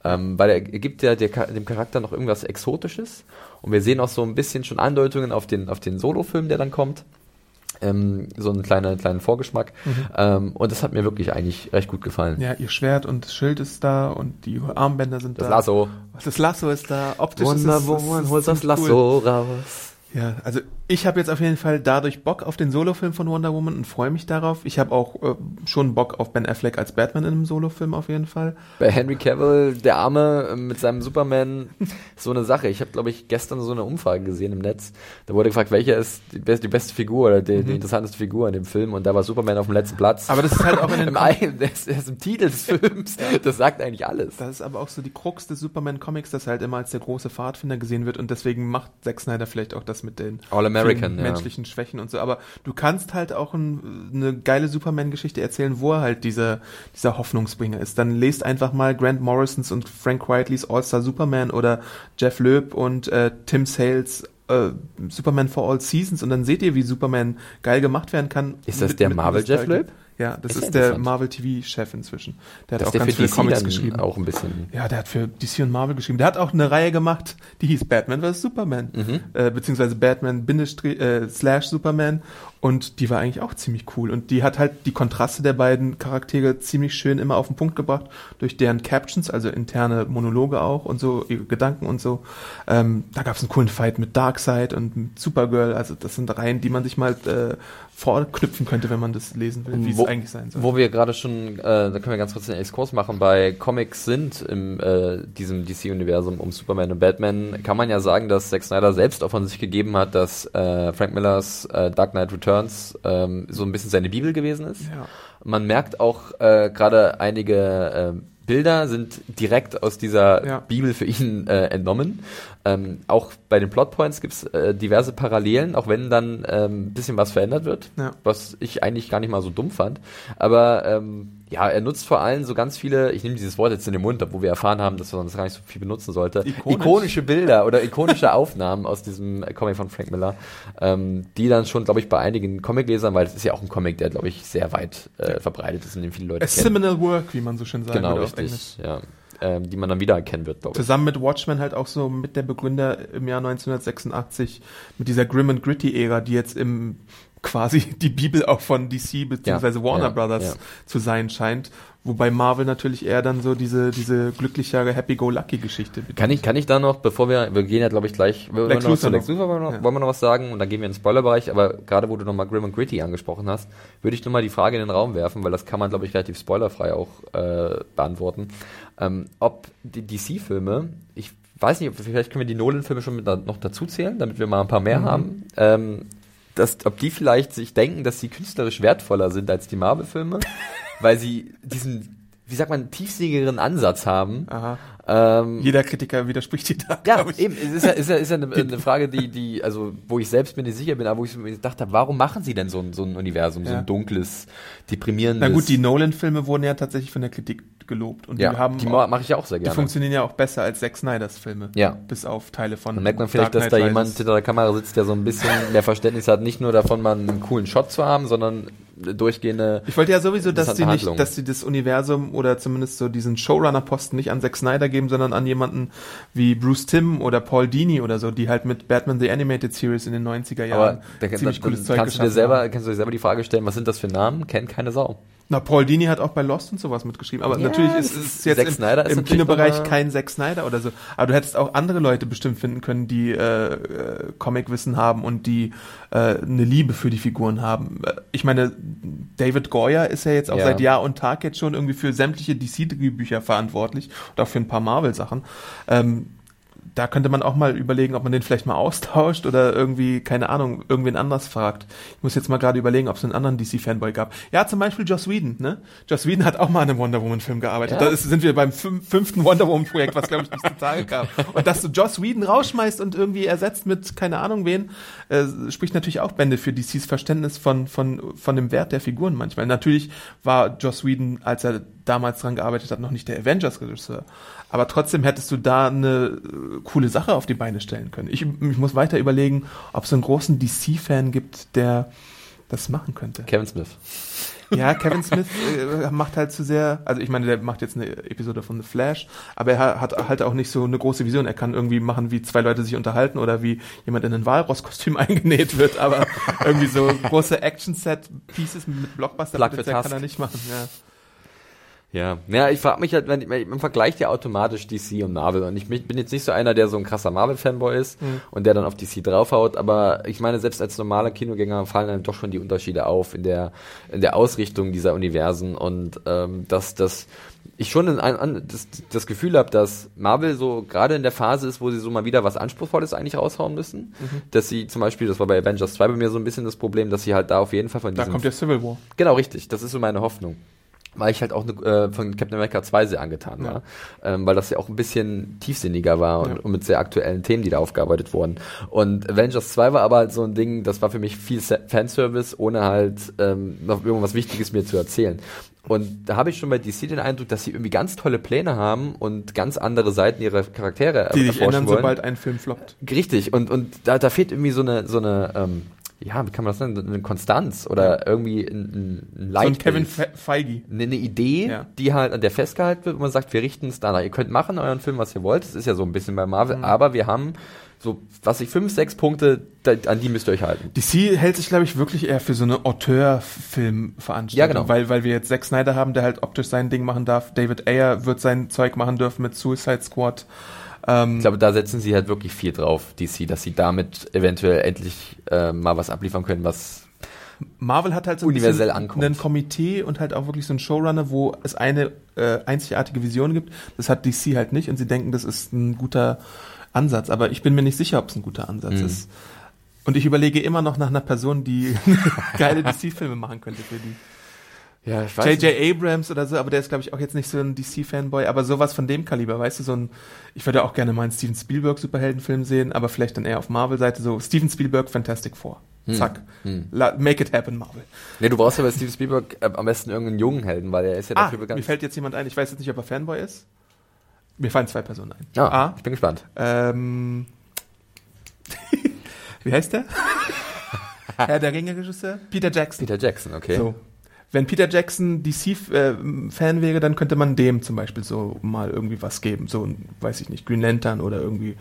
B: Ähm, weil er gibt ja der, dem Charakter noch irgendwas Exotisches und wir sehen auch so ein bisschen schon Andeutungen auf den, auf den Solo-Film, der dann kommt. Ähm, so einen kleinen, kleinen Vorgeschmack. Ähm, und das hat mir wirklich eigentlich recht gut gefallen.
A: Ja, ihr Schwert und das Schild ist da und die Armbänder sind
B: Das
A: da.
B: Lasso.
A: Das Lasso ist da. Optisch
B: Wonder
A: ist es,
B: Woman,
A: ist,
B: hol
A: ist
B: das Lasso raus.
A: Ja, also ich habe jetzt auf jeden Fall dadurch Bock auf den Solofilm von Wonder Woman und freue mich darauf. Ich habe auch äh, schon Bock auf Ben Affleck als Batman in einem Solofilm auf jeden Fall.
B: Bei Henry Cavill, der Arme äh, mit seinem Superman, so eine Sache. Ich habe, glaube ich, gestern so eine Umfrage gesehen im Netz. Da wurde gefragt, welcher ist die, best, die beste Figur oder die, die interessanteste Figur in dem Film. Und da war Superman auf dem letzten Platz.
A: Aber das ist halt auch in den
B: Im ist, Titel des Films. Das sagt eigentlich alles.
A: Das ist aber auch so die Krux des Superman-Comics, dass er halt immer als der große Pfadfinder gesehen wird und deswegen macht Zack Snyder vielleicht auch das mit den
B: All-American,
A: vielen
B: ja.
A: menschlichen Schwächen und so. Aber du kannst halt auch ein, eine geile Superman-Geschichte erzählen, wo er halt dieser, dieser Hoffnungsbringer ist. Dann lest einfach mal Grant Morrisons und Frank Whiteleys All-Star Superman oder Jeff Loeb und äh, Tim Sales äh, Superman for All Seasons und dann seht ihr, wie Superman geil gemacht werden kann.
B: Ist das der Marvel Jeff. Loeb?
A: Ja, das
B: Ist
A: ist, der. Marvel TV-Chef inzwischen. Der hat
B: Dass
A: auch ganz
B: für
A: viele
B: DC
A: Comics geschrieben.
B: auch ein bisschen.
A: Ja, der hat für DC und Marvel geschrieben. Der hat auch eine Reihe gemacht, die hieß Batman vs. Superman.
B: Mhm.
A: Äh, beziehungsweise Batman äh, slash Superman. Und die war eigentlich auch ziemlich cool. Und die hat halt die Kontraste der beiden Charaktere ziemlich schön immer auf den Punkt gebracht. Durch deren Captions, also interne Monologe auch und so, ihre Gedanken und so. Ähm, da gab es einen coolen Fight mit Darkseid und mit Supergirl. Also das sind Reihen, die man sich mal äh, vorknüpfen könnte, wenn man das lesen will, wie es eigentlich sein soll.
B: Wo wir gerade schon, äh, da können wir ganz kurz einen Exkurs machen, bei Comics sind im äh, diesem DC-Universum um Superman und Batman, kann man ja sagen, dass Zack Snyder selbst auch von sich gegeben hat, dass äh, Frank Millers äh, Dark Knight Returns ähm, so ein bisschen seine Bibel gewesen ist.
A: Ja.
B: Man merkt auch äh, gerade einige äh, Bilder sind direkt aus dieser
A: Ja.
B: Bibel für ihn äh, entnommen. Ähm, auch bei den Plotpoints gibt es äh, diverse Parallelen, auch wenn dann ähm, ein bisschen was verändert wird,
A: Ja.
B: was ich eigentlich gar nicht mal so dumm fand. Aber ähm, ja, er nutzt vor allem so ganz viele, ich nehme dieses Wort jetzt in den Mund, obwohl wir erfahren haben, dass man das gar nicht so viel benutzen sollte,
A: Ikonisch.
B: ikonische Bilder oder ikonische Aufnahmen aus diesem Comic von Frank Miller, ähm, die dann schon, glaube ich, bei einigen Comiclesern, weil es ist ja auch ein Comic, der, glaube ich, sehr weit äh, verbreitet ist und den viele Leute
A: A
B: kennen.
A: seminal work, wie man so schön sagt.
B: Genau, richtig, ja. Ähm, die man dann wiedererkennen wird, glaube ich.
A: Zusammen mit Watchmen halt auch so mit der Begründer im Jahr 1986 mit dieser Grim and Gritty Ära, die jetzt im quasi die Bibel auch von DC beziehungsweise
B: Ja,
A: Warner
B: ja,
A: Brothers
B: ja.
A: zu sein scheint, wobei Marvel natürlich eher dann so diese diese glücklichere Happy-Go-Lucky-Geschichte bedient.
B: Kann ich, kann ich da noch, bevor wir, wir gehen ja glaube ich gleich,
A: Lex Luthor
B: Lex. Luthor wollen wir noch, wollen wir noch was sagen und dann gehen wir in den Spoilerbereich, aber gerade wo du nochmal Grim and Gritty angesprochen hast, würde ich nur mal die Frage in den Raum werfen, weil das kann man glaube ich relativ spoilerfrei auch äh, beantworten, ähm, ob die DC-Filme, ich weiß nicht, ob- vielleicht können wir die Nolan-Filme schon mit noch dazu zählen, damit wir mal ein paar mehr
A: Mhm.
B: haben, ähm, dass, ob die vielleicht sich denken, dass sie künstlerisch wertvoller sind als die Marvel-Filme, weil sie diesen, wie sagt man, tiefsinnigeren Ansatz haben.
A: Aha.
B: Ähm,
A: Jeder Kritiker widerspricht dir da.
B: ja, eben, es ist ja, ist ja, ist ja eine, eine Frage, die, die, also, wo ich selbst mir nicht sicher bin, aber wo ich mir gedacht habe, warum machen sie denn so ein, so ein Universum, so
A: Ja.
B: ein dunkles, deprimierendes?
A: Na gut, die Nolan-Filme wurden ja tatsächlich von der Kritik gelobt. Und
B: Ja,
A: die haben
B: die mache ich ja auch sehr
A: die
B: gerne.
A: funktionieren ja auch besser als Zack Snyders Filme.
B: Ja.
A: Bis auf Teile von.
B: Dann merkt man vielleicht, dass da jemand hinter der Kamera sitzt, der so ein bisschen mehr Verständnis hat, nicht nur davon, mal einen coolen Shot zu haben, sondern durchgehende.
A: Ich wollte ja sowieso, dass sie nicht, dass sie das Universum oder zumindest so diesen Showrunner-Posten nicht an Zack Snyder geben, sondern an jemanden wie Bruce Timm oder Paul Dini oder so, die halt mit Batman The Animated Series in den 90er Jahren
B: Aber da, da,
A: ziemlich
B: da,
A: cooles Zeug
B: kannst du dir selber,
A: haben.
B: kannst du dir selber die Frage stellen, was sind das für Namen? Kennt keine Sau.
A: Na, Paul Dini hat auch bei Lost und sowas mitgeschrieben, aber
B: Ja,
A: natürlich ist es jetzt im, im
B: natürlich
A: Kinobereich kein Zack Snyder oder so. Aber du hättest auch andere Leute bestimmt finden können, die äh, äh, Comicwissen haben und die äh, eine Liebe für die Figuren haben. Äh, Ich meine, David Goyer ist ja jetzt auch
B: Ja.
A: seit Jahr und Tag jetzt schon irgendwie für sämtliche DC-Bücher verantwortlich und auch für ein paar Marvel-Sachen. Ähm, da könnte man auch mal überlegen, ob man den vielleicht mal austauscht oder irgendwie, keine Ahnung, irgendwen anders fragt. Ich muss jetzt mal gerade überlegen, ob es einen anderen DC-Fanboy gab. Ja, zum Beispiel Joss Whedon, ne? Joss Whedon hat auch mal an einem Wonder Woman-Film gearbeitet.
B: Ja.
A: Da ist, sind wir beim fünf, fünften Wonder Woman-Projekt, was, glaube ich, nicht zutage kam. Und dass du Joss Whedon rausschmeißt und irgendwie ersetzt mit keine Ahnung wen, äh, spricht natürlich auch Bände für DCs Verständnis von, von, von dem Wert der Figuren manchmal. Natürlich war Joss Whedon, als er damals dran gearbeitet hat, noch nicht der Avengers-Regisseur. Aber trotzdem hättest du da eine äh, coole Sache auf die Beine stellen können. Ich, ich muss weiter überlegen, ob es einen großen DC-Fan gibt, der das machen könnte.
B: Kevin Smith.
A: Ja, Kevin Smith äh, macht halt zu sehr, also ich meine, der macht jetzt eine Episode von The Flash, aber er hat halt auch nicht so eine große Vision. Er kann irgendwie machen, wie zwei Leute sich unterhalten oder wie jemand in ein Walross-Kostüm eingenäht wird, aber irgendwie so große Action-Set-Pieces mit blockbuster
B: Plug the
A: kann er nicht machen. Ja.
B: Ja, ja, ich frage mich halt, wenn, man vergleicht ja automatisch DC und Marvel und ich bin jetzt nicht so einer, der so ein krasser Marvel-Fanboy ist
A: Mhm.
B: und der dann auf DC draufhaut, aber ich meine, selbst als normaler Kinogänger fallen einem doch schon die Unterschiede auf in der in der Ausrichtung dieser Universen und ähm, dass das ich schon ein, ein, das, das Gefühl habe, dass Marvel so gerade in der Phase ist, wo sie so mal wieder was Anspruchsvolles eigentlich raushauen müssen,
A: Mhm.
B: dass sie zum Beispiel, das war bei Avengers 2 bei mir so ein bisschen das Problem, dass sie halt da auf jeden Fall von
A: Da
B: diesem
A: kommt ja Civil War.
B: Genau, richtig. Das ist so meine Hoffnung. Weil ich halt auch ne, äh, von Captain America 2 sehr angetan war. Ähm, weil das ja auch ein bisschen tiefsinniger war und,
A: Ja.
B: und mit sehr aktuellen Themen, die da aufgearbeitet wurden. Und Avengers 2 war aber halt so ein Ding, das war für mich viel Fanservice, ohne halt ähm, noch irgendwas Wichtiges mir zu erzählen. Und da habe ich schon bei DC den Eindruck, dass sie irgendwie ganz tolle Pläne haben und ganz andere Seiten ihrer Charaktere
A: Die sich ändern,
B: wollen.
A: sobald ein Film floppt.
B: Richtig, und, und da, da fehlt irgendwie so eine, so eine, ähm, ja, wie kann man das nennen, eine Konstanz oder irgendwie ein, ein
A: So ein
B: Leitbild.
A: Kevin Fe Feige.
B: eine, eine Idee,
A: Ja.
B: die halt an der festgehalten wird, wo man sagt, wir richten es danach. Ihr könnt machen euren Film, was ihr wollt. Das ist ja so ein bisschen bei Marvel,
A: Mhm.
B: aber wir haben so, was ich, fünf, sechs Punkte, da, an die müsst ihr euch halten.
A: DC hält sich, glaube ich, wirklich eher für so eine Auteur-Filmveranstaltung.
B: Ja, genau.
A: Weil, weil wir jetzt Zack Snyder haben, der halt optisch sein Ding machen darf. David Ayer wird sein Zeug machen dürfen mit Suicide Squad. Ähm,
B: Ich glaube, da setzen sie halt wirklich viel drauf, DC, dass sie damit eventuell endlich äh, mal was abliefern können, was
A: Marvel hat halt so ein
B: Universell
A: ein Komitee und halt auch wirklich so ein Showrunner, wo es eine äh, einzigartige Vision gibt. Das hat DC halt nicht und sie denken, das ist ein guter Ansatz. Aber ich bin mir nicht sicher, ob es ein guter Ansatz
B: Mhm.
A: ist. Und ich überlege immer noch nach einer Person, die geile DC-Filme machen könnte für die.
B: Ja, ich
A: J.J. Abrams oder so, aber der ist, glaube ich, auch jetzt nicht so ein DC-Fanboy, aber sowas von dem Kaliber, weißt du, so ein, ich würde auch gerne mal einen Steven Spielberg-Superheldenfilm sehen, aber vielleicht dann eher auf Marvel-Seite, so Steven Spielberg, Fantastic Four. Zack. La make it happen, Marvel.
B: Nee, du brauchst ja bei Steven Spielberg äh, am besten irgendeinen jungen Helden, weil er ist ja
A: Ah,
B: dafür bekannt.
A: mir fällt jetzt jemand ein, ich weiß jetzt nicht, ob er Fanboy ist. Mir fallen zwei Personen ein.
B: ja,
A: A,
B: ich bin gespannt.
A: ähm, wie heißt der? Herr der Ringe-Regisseur? Peter Jackson.
B: Peter Jackson, okay.
A: So. Wenn Peter Jackson DC-Fan wäre, dann könnte man dem zum Beispiel so mal irgendwie was geben. So, weiß ich nicht, Green Lantern oder irgendwie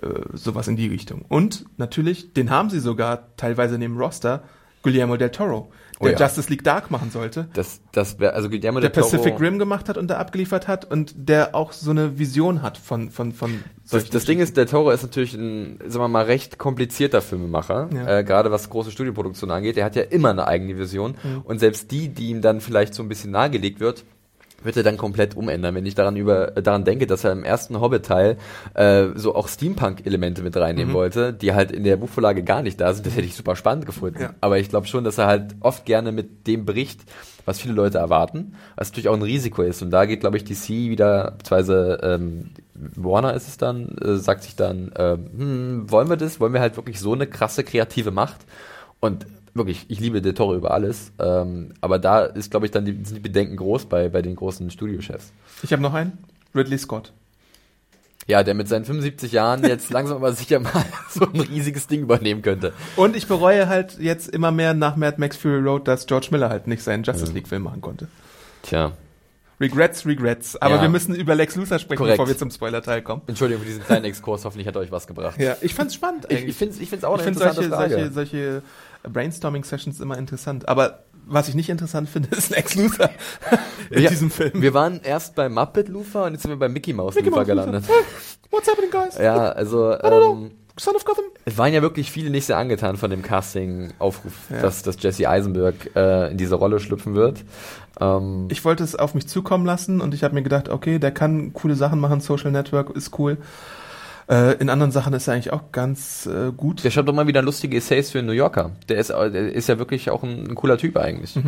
A: äh, sowas in die Richtung. Und natürlich, den haben sie sogar teilweise neben Roster, Guillermo del Toro,
B: Oh
A: der
B: ja.
A: Justice League Dark machen sollte.
B: Das, das wäre, also Guillermo
A: Der
B: del
A: Pacific Rim gemacht hat und da abgeliefert hat und der auch so eine Vision hat von, von, von
B: Das, das Ding ist, der Toro ist natürlich ein, sagen wir mal, recht komplizierter Filmemacher,
A: Ja.
B: äh, gerade was große Studioproduktionen angeht. Er hat ja immer eine eigene Vision und selbst die, die ihm dann vielleicht so ein bisschen nahegelegt wird, wird er dann komplett umändern. Wenn ich daran über äh, daran denke, dass er im ersten Hobbit-Teil äh, so auch Steampunk-Elemente mit reinnehmen wollte, die halt in der Buchvorlage gar nicht da sind, das hätte ich super spannend gefunden.
A: Ja.
B: Aber ich glaube schon, dass er halt oft gerne mit dem bricht, was viele Leute erwarten, was natürlich auch ein Risiko ist. Und da geht, glaube ich, DC wieder, beziehungsweise ähm, Warner ist es dann, äh, sagt sich dann, ähm, hm, wollen wir das? Wollen wir halt wirklich so eine krasse kreative Macht? Und wirklich, ich liebe Del Toro über alles. Ähm, aber da ist, glaube ich, dann die, sind die Bedenken groß bei, bei den großen Studiochefs.
A: Ich habe noch einen. Ridley Scott.
B: Ja, der mit seinen 75 Jahren jetzt langsam aber sicher mal so ein riesiges Ding übernehmen könnte.
A: Und ich bereue halt jetzt immer mehr nach Mad Max Fury Road, dass George Miller halt nicht seinen Justice League Film machen konnte.
B: Tja.
A: Regrets, Regrets. Aber
B: Ja.
A: wir müssen über Lex Luthor sprechen,
B: Korrekt.
A: bevor wir zum Spoiler-Teil kommen.
B: Entschuldigung für diesen kleinen Exkurs, hoffentlich hat er euch was gebracht.
A: Ja, ich fand's spannend
B: Ich,
A: eigentlich.
B: ich finde es ich find's auch
A: Ich
B: eine
A: finde
B: interessante
A: solche,
B: Frage.
A: solche, solche Brainstorming-Sessions immer interessant. Aber was ich nicht interessant finde, ist Lex Luthor in
B: Ja,
A: diesem Film.
B: Wir waren erst bei Muppet Lufa und jetzt sind wir bei Mickey Mouse
A: Mickey Mouse
B: gelandet.
A: Luthor. What's happening, guys?
B: Ja, also ähm,
A: Son of Gotham.
B: es waren ja wirklich viele nicht sehr angetan von dem Casting-Aufruf,
A: Ja.
B: dass, dass Jesse Eisenberg äh, in diese Rolle schlüpfen wird. Ähm,
A: Ich wollte es auf mich zukommen lassen und ich habe mir gedacht, okay, der kann coole Sachen machen, Social Network ist cool. Äh, in anderen Sachen ist er eigentlich auch ganz äh, gut.
B: der schreibt doch mal wieder lustige Essays für einen New Yorker. Der ist, äh, der ist ja wirklich auch ein, ein cooler Typ eigentlich.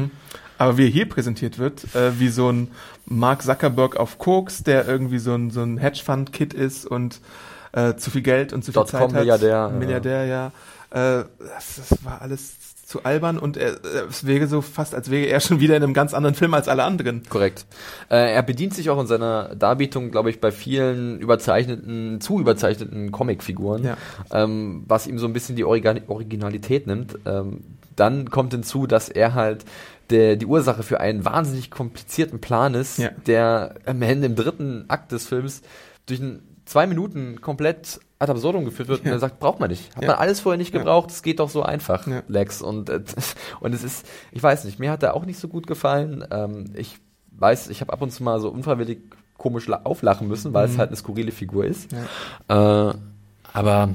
A: Aber wie er hier präsentiert wird, äh, wie so ein Mark Zuckerberg auf Koks, der irgendwie so ein, so ein Hedgefund-Kid ist und äh, zu viel Geld und zu viel Zeit hat.
B: Dotcom-Milliardär, ja.
A: Milliardär, ja. Äh, das, das war alles zu albern und er, es wäre so fast, als wäre er schon wieder in einem ganz anderen Film als alle anderen.
B: Korrekt. Äh, er bedient sich auch in seiner Darbietung, glaube ich, bei vielen überzeichneten, zu überzeichneten Comicfiguren,
A: Ja.
B: ähm, was ihm so ein bisschen die Origa Originalität nimmt. Ähm, dann kommt hinzu, dass er halt der, die Ursache für einen wahnsinnig komplizierten Plan ist,
A: Ja.
B: der am Ende im dritten Akt des Films durch ein, zwei Minuten komplett ad absurdum geführt wird und
A: Ja.
B: er sagt, braucht man nicht. Hat
A: Ja.
B: man alles vorher nicht
A: Ja.
B: gebraucht, es geht doch so einfach,
A: Ja.
B: Lex. Und, äh, und es ist, ich weiß nicht, mir hat er auch nicht so gut gefallen. Ähm, ich weiß, ich habe ab und zu mal so unfreiwillig komisch la- auflachen müssen, weil
A: Mhm.
B: es halt eine skurrile Figur ist. Äh, aber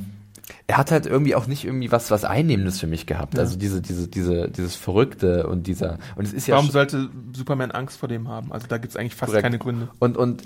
B: er hat halt irgendwie auch nicht irgendwie was, was Einnehmendes für mich gehabt.
A: Ja.
B: Also diese, diese, diese, dieses Verrückte und dieser, und es ist ja
A: Warum sollte Superman Angst vor dem haben? Also da gibt's eigentlich fast
B: Korrekt.
A: keine Gründe.
B: und, und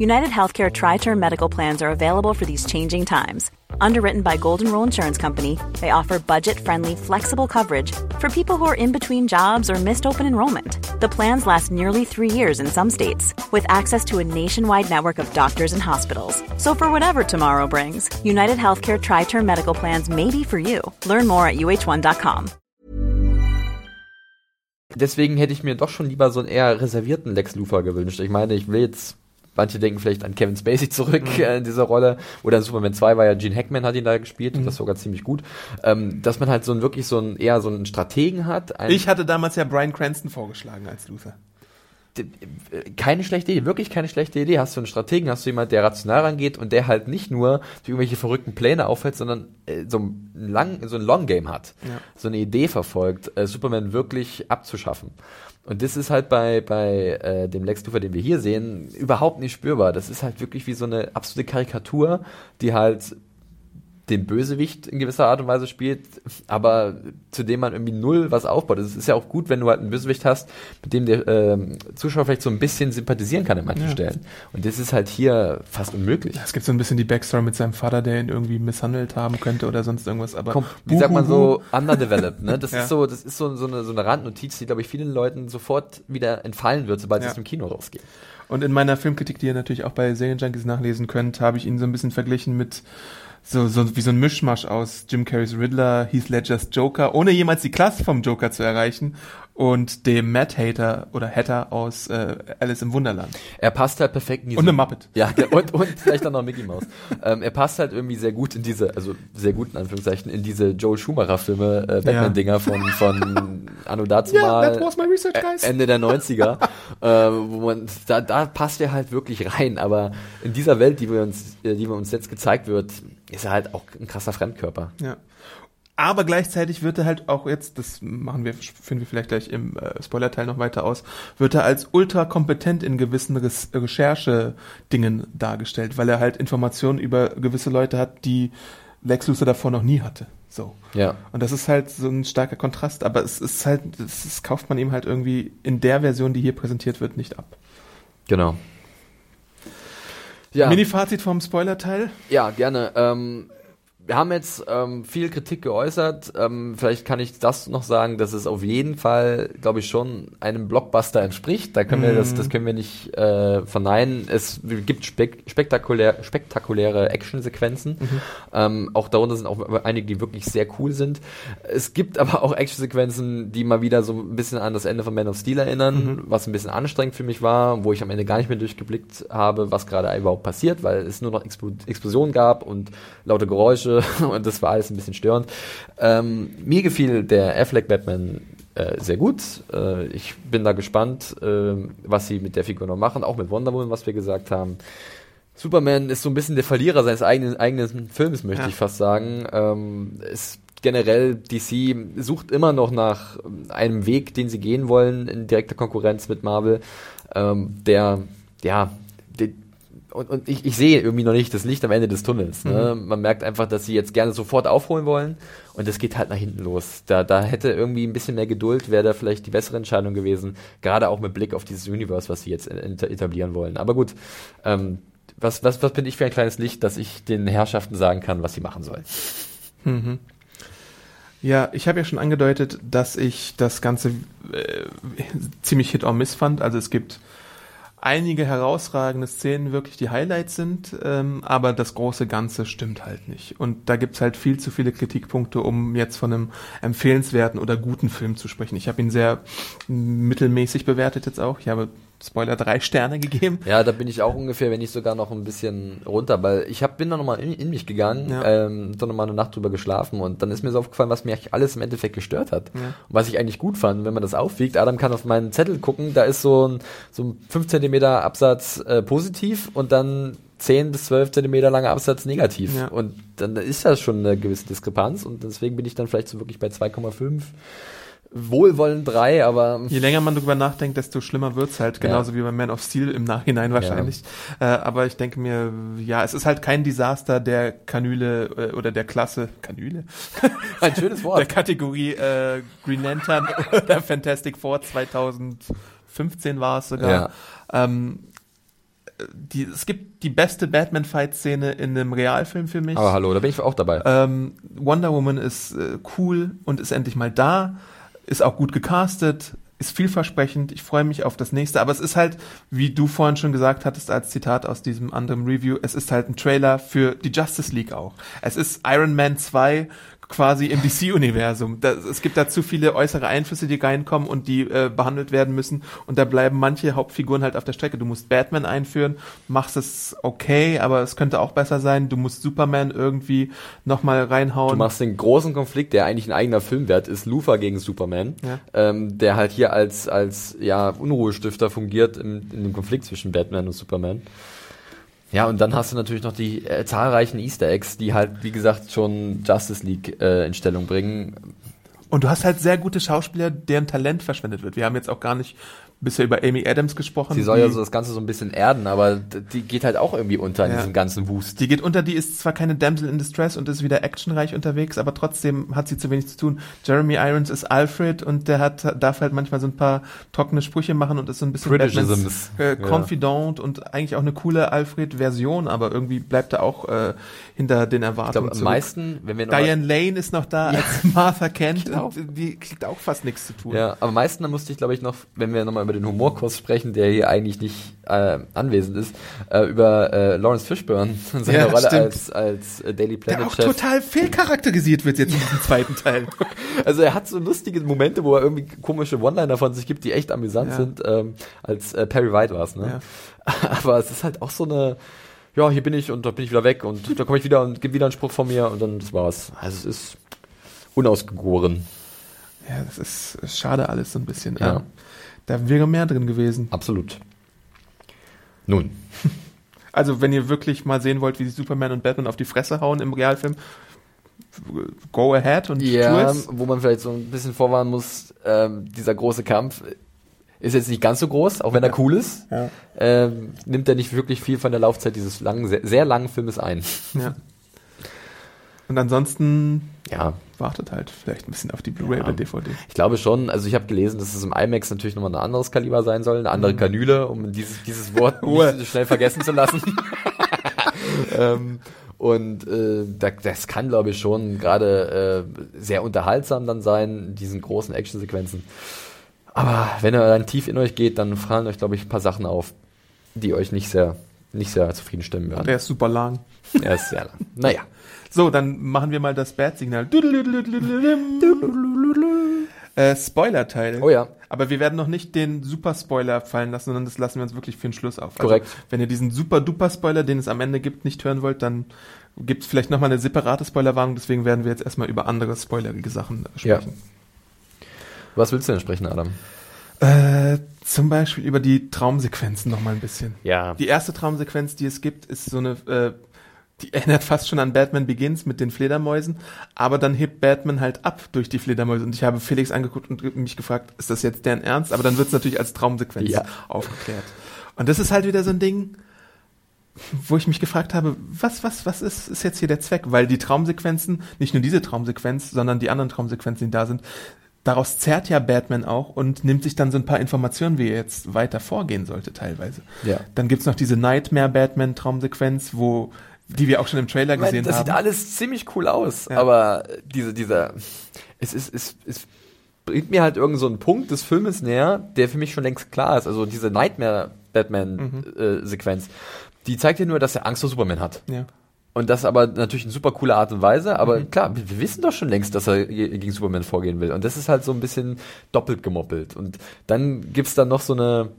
C: United Healthcare Tri Term Medical Plans are available for these changing times. Underwritten by Golden Rule Insurance Company, they offer budget friendly, flexible coverage for people who are in between jobs or missed open enrollment. The plans last nearly three years in some states, with access to a nationwide network of doctors and hospitals. So for whatever tomorrow brings, United Healthcare Tri Term Medical Plans may be for you. Learn more at uh1.com.
B: deswegen hätte ich mir doch schon lieber so einen eher reservierten Lex Luthor gewünscht. Ich meine, ich will jetzt, manche denken vielleicht an Kevin Spacey zurück
A: Mhm.
B: äh, in dieser Rolle. Oder in Superman 2 war ja Gene Hackman hat ihn da gespielt
A: Mhm.
B: und das sogar ziemlich gut. Ähm, dass man halt so ein wirklich so ein, eher so einen Strategen hat. Einen,
A: Ich hatte damals ja Brian Cranston vorgeschlagen als Luthor.
B: d- äh, keine schlechte Idee, wirklich keine schlechte Idee. Hast du einen Strategen, hast du jemand, der rational rangeht und der halt nicht nur irgendwelche verrückten Pläne auffällt, sondern äh, so ein lang, so ein Long Game hat,
A: Ja.
B: so eine Idee verfolgt, äh, Superman wirklich abzuschaffen. Und das ist halt bei bei äh, dem Lex Luthor, den wir hier sehen, überhaupt nicht spürbar. Das ist halt wirklich wie so eine absolute Karikatur, die halt den Bösewicht in gewisser Art und Weise spielt, aber zu dem man irgendwie null was aufbaut. Es ist ja auch gut, wenn du halt einen Bösewicht hast, mit dem der ähm, Zuschauer vielleicht so ein bisschen sympathisieren kann an manchen
A: Ja.
B: Stellen. Und das ist halt hier fast unmöglich.
A: Es gibt so ein bisschen die Backstory mit seinem Vater, der ihn irgendwie misshandelt haben könnte oder sonst irgendwas. Aber
B: Komm, wie sagt man so, underdeveloped, ne? Das
A: Ja.
B: ist so, das ist so, so, eine, so eine Randnotiz, die, glaube ich, vielen Leuten sofort wieder entfallen wird, sobald
A: Ja.
B: sie aus dem Kino rausgehen.
A: Und in meiner Filmkritik, die ihr natürlich auch bei Serienjunkies nachlesen könnt, habe ich ihn so ein bisschen verglichen mit so, so wie so ein Mischmasch aus Jim Carreys Riddler, Heath Ledgers Joker, ohne jemals die Klasse vom Joker zu erreichen und dem Matt Hater oder Hatter aus äh, Alice im Wunderland.
B: Er passt halt perfekt in diese
A: Und eine Muppet.
B: Ja, und, und vielleicht auch noch Mickey Mouse. ähm, er passt halt irgendwie sehr gut in diese, also sehr gut in Anführungszeichen, in diese Joel Schumacher-Filme, äh, Batman-Dinger von, von Anno dazu
A: Yeah,
B: mal.
A: that was my research, guys.
B: Ende der 90er, äh, wo man, da, da passt er halt wirklich rein, aber in dieser Welt, die wir uns, äh, die wir uns jetzt gezeigt wird, ist er halt auch ein krasser Fremdkörper.
A: Ja. Aber gleichzeitig wird er halt auch jetzt, das machen wir, führen wir vielleicht gleich im äh, Spoilerteil noch weiter aus, wird er als ultra kompetent in gewissen Res Recherche-Dingen dargestellt, weil er halt Informationen über gewisse Leute hat, die Lex Luthor davor noch nie hatte. So.
B: Ja.
A: Und das ist halt so ein starker Kontrast, aber es ist halt, das, das kauft man ihm halt irgendwie in der Version, die hier präsentiert wird, nicht ab.
B: Genau. Ja.
A: Mini-Fazit vom Spoilerteil.
B: Ja, gerne. Ähm, wir haben jetzt ähm, viel Kritik geäußert. Ähm, vielleicht kann ich das noch sagen, dass es auf jeden Fall, glaube ich, schon einem Blockbuster entspricht. Da können wir das, das können wir nicht äh, verneinen. Es gibt spek spektakulär, spektakuläre Actionsequenzen. Ähm, auch darunter sind auch einige, die wirklich sehr cool sind. Es gibt aber auch Actionsequenzen, die mal wieder so ein bisschen an das Ende von Man of Steel erinnern, was ein bisschen anstrengend für mich war, wo ich am Ende gar nicht mehr durchgeblickt habe, was gerade überhaupt passiert, weil es nur noch Explo Explosionen gab und laute Geräusche und das war alles ein bisschen störend. Ähm, mir gefiel der Affleck Batman äh, sehr gut. Äh, ich bin da gespannt, äh, was sie mit der Figur noch machen, auch mit Wonder Woman, was wir gesagt haben. Superman ist so ein bisschen der Verlierer seines eigenen, eigenen Films, möchte
A: Ja.
B: ich fast sagen. Ähm, ist generell DC sucht immer noch nach einem Weg, den sie gehen wollen in direkter Konkurrenz mit Marvel, ähm, der ja der, und, und ich, ich sehe irgendwie noch nicht das Licht am Ende des Tunnels. Ne? Man merkt einfach, dass sie jetzt gerne sofort aufholen wollen und das geht halt nach hinten los. Da, da hätte irgendwie ein bisschen mehr Geduld, wäre da vielleicht die bessere Entscheidung gewesen, gerade auch mit Blick auf dieses Universe, was sie jetzt et- etablieren wollen. Aber gut, ähm, was, was, was bin ich für ein kleines Licht, dass ich den Herrschaften sagen kann, was sie machen sollen?
A: Ja, ich habe ja schon angedeutet, dass ich das Ganze äh, ziemlich Hit or Miss fand. Also es gibt einige herausragende Szenen, wirklich die Highlights sind, ähm, aber das große Ganze stimmt halt nicht. Und da gibt's halt viel zu viele Kritikpunkte, um jetzt von einem empfehlenswerten oder guten Film zu sprechen. Ich habe ihn sehr mittelmäßig bewertet jetzt auch. Ich habe Spoiler drei Sterne gegeben.
B: Ja, da bin ich auch ungefähr, wenn nicht sogar noch ein bisschen runter, weil ich hab, bin dann nochmal in, in mich gegangen,
A: Ja.
B: ähm, dann nochmal eine Nacht drüber geschlafen und dann ist mir so aufgefallen, was mir eigentlich alles im Endeffekt gestört hat. Und was ich eigentlich gut fand, wenn man das aufwiegt, Adam kann auf meinen Zettel gucken, da ist so ein, so ein 5 Zentimeter Absatz äh, positiv und dann 10 bis 12 Zentimeter langer Absatz negativ.
A: Ja.
B: Und dann ist das schon eine gewisse Diskrepanz und deswegen bin ich dann vielleicht so wirklich bei 2,5. Wohlwollend 3, aber
A: Je länger man darüber nachdenkt, desto schlimmer wird's halt. Genauso wie bei Man of Steel im Nachhinein wahrscheinlich. Äh, aber ich denke mir, ja, es ist halt kein Desaster der Kanüle äh, oder der Klasse, Kanüle?
B: ein schönes Wort.
A: der Kategorie äh, Green Lantern oder Fantastic Four 2015 war es sogar.
B: Ja.
A: Ähm, die, es gibt die beste Batman-Fight-Szene in einem Realfilm für mich.
B: Aber hallo, da bin ich auch dabei.
A: Ähm, Wonder Woman ist äh, cool und ist endlich mal da, ist auch gut gecastet, ist vielversprechend. Ich freue mich auf das nächste. Aber es ist halt, wie du vorhin schon gesagt hattest, als Zitat aus diesem anderen Review, es ist halt ein Trailer für die Justice League auch. Es ist Iron Man 2 quasi im DC-Universum. Es gibt da zu viele äußere Einflüsse, die reinkommen und die äh, behandelt werden müssen. Und da bleiben manche Hauptfiguren halt auf der Strecke. Du musst Batman einführen, machst es okay, aber es könnte auch besser sein. Du musst Superman irgendwie nochmal reinhauen.
B: Du machst den großen Konflikt, der eigentlich ein eigener Film wert ist, Luthor gegen Superman,
A: Ja.
B: ähm, der halt hier als, als ja, Unruhestifter fungiert im, in dem Konflikt zwischen Batman und Superman. Ja, und dann hast du natürlich noch die äh, zahlreichen Easter Eggs, die halt, wie gesagt, schon Justice League äh, in Stellung bringen.
A: Und du hast halt sehr gute Schauspieler, deren Talent verschwendet wird. Wir haben jetzt auch gar nicht bisher über Amy Adams gesprochen.
B: Sie soll ja so das Ganze so ein bisschen erden, aber die geht halt auch irgendwie unter in
A: Ja.
B: diesem ganzen Wust.
A: die geht unter, die ist zwar keine Damsel in Distress und ist wieder actionreich unterwegs, aber trotzdem hat sie zu wenig zu tun. Jeremy Irons ist Alfred und der hat, darf halt manchmal so ein paar trockene Sprüche machen und ist so ein bisschen. Batmans, äh,
B: Ja.
A: Confidant und eigentlich auch eine coole Alfred-Version, aber irgendwie bleibt er auch äh, hinter den
B: Ich
A: Erwartungen
B: glaube, am
A: zurück.
B: meisten, wenn wir noch
A: Diane Lane ist noch da als Martha Kent
B: Genau.
A: und die kriegt auch fast nichts zu tun.
B: Ja, am meisten musste ich, glaube ich, noch, wenn wir nochmal über den Humorkurs sprechen, der hier eigentlich nicht äh, anwesend ist, äh, über äh, Lawrence Fishburne und seine
A: Ja,
B: Rolle
A: stimmt.
B: als, als äh, Daily
A: Der auch
B: Planet-Chef.
A: total fehlcharakterisiert wird jetzt in diesem zweiten Teil.
B: Also er hat so lustige Momente, wo er irgendwie komische One-Liner von sich gibt, die echt amüsant
A: Ja.
B: sind, ähm, als äh, Perry White war es, ne? Aber es ist halt auch so eine, ja, hier bin ich und da bin ich wieder weg und da komme ich wieder und gebe wieder einen Spruch von mir und dann das war's. Also es ist unausgegoren.
A: Ja, das ist, ist schade alles so ein bisschen.
B: Ja.
A: Da wäre mehr drin gewesen.
B: Absolut. Nun,
A: Also, wenn ihr wirklich mal sehen wollt, wie sich Superman und Batman auf die Fresse hauen im Realfilm, go ahead und tu
B: Ja,
A: es.
B: wo man vielleicht so ein bisschen vorwarnen muss, ähm, dieser große Kampf ist jetzt nicht ganz so groß, auch wenn er cool ist.
A: Ja.
B: Ähm, nimmt er nicht wirklich viel von der Laufzeit dieses langen, sehr, sehr langen Filmes ein.
A: ja. Und ansonsten
B: Ja,
A: wartet halt vielleicht ein bisschen auf die Blu-ray
B: Ja.
A: oder DVD.
B: ich glaube schon. Also ich habe gelesen, dass es im IMAX natürlich nochmal ein anderes Kaliber sein soll, eine andere Kanüle, um dieses, dieses Wort nicht so schnell vergessen zu lassen. ähm, Und äh, da, das kann, glaube ich, schon gerade äh, sehr unterhaltsam dann sein, diesen großen Actionsequenzen. Aber wenn er dann tief in euch geht, dann fallen euch, glaube ich, ein paar Sachen auf, die euch nicht sehr, nicht sehr zufrieden stimmen werden.
A: Der ist super lang.
B: Er ist sehr lang. Naja.
A: So, dann machen wir mal das Bad-Signal. Äh, Spoiler-Teil.
B: Oh ja.
A: Aber wir werden noch nicht den Super-Spoiler fallen lassen, sondern das lassen wir uns wirklich für den Schluss auf.
B: Korrekt.
A: Also, wenn ihr diesen Super-Duper-Spoiler, den es am Ende gibt, nicht hören wollt, dann gibt es vielleicht nochmal eine separate Spoilerwarnung. Deswegen werden wir jetzt erstmal über andere spoilerige Sachen äh,
B: Ja.
A: sprechen.
B: Was willst du denn sprechen, Adam?
A: Äh, zum Beispiel über die Traumsequenzen nochmal ein bisschen.
B: Ja.
A: Die erste Traumsequenz, die es gibt, ist so eine, äh, die erinnert fast schon an Batman Begins mit den Fledermäusen, aber dann hebt Batman halt ab durch die Fledermäuse und ich habe Felix angeguckt und mich gefragt, ist das jetzt deren Ernst? Aber dann wird es natürlich als Traumsequenz
B: Ja.
A: aufgeklärt. Und das ist halt wieder so ein Ding, wo ich mich gefragt habe, was, was, was ist, ist jetzt hier der Zweck? Weil die Traumsequenzen, nicht nur diese Traumsequenz, sondern die anderen Traumsequenzen, die da sind, daraus zerrt ja Batman auch und nimmt sich dann so ein paar Informationen, wie er jetzt weiter vorgehen sollte teilweise.
B: Ja.
A: Dann gibt's noch diese Nightmare-Batman-Traumsequenz, wo die wir auch schon im Trailer
B: Ich meine,
A: gesehen
B: das
A: haben.
B: sieht alles ziemlich cool aus,
A: Ja.
B: aber diese, dieser, es ist, es, es bringt mir halt irgend so einen Punkt des Filmes näher, der für mich schon längst klar ist. Also diese Nightmare-Batman-Sequenz, die zeigt dir nur, dass er Angst vor Superman hat.
A: ja.
B: Und das aber natürlich in super cooler Art und Weise, aber klar, wir, wir wissen doch schon längst, dass er ge- gegen Superman vorgehen will. Und das ist halt so ein bisschen doppelt gemoppelt. Und dann gibt's dann noch so eine,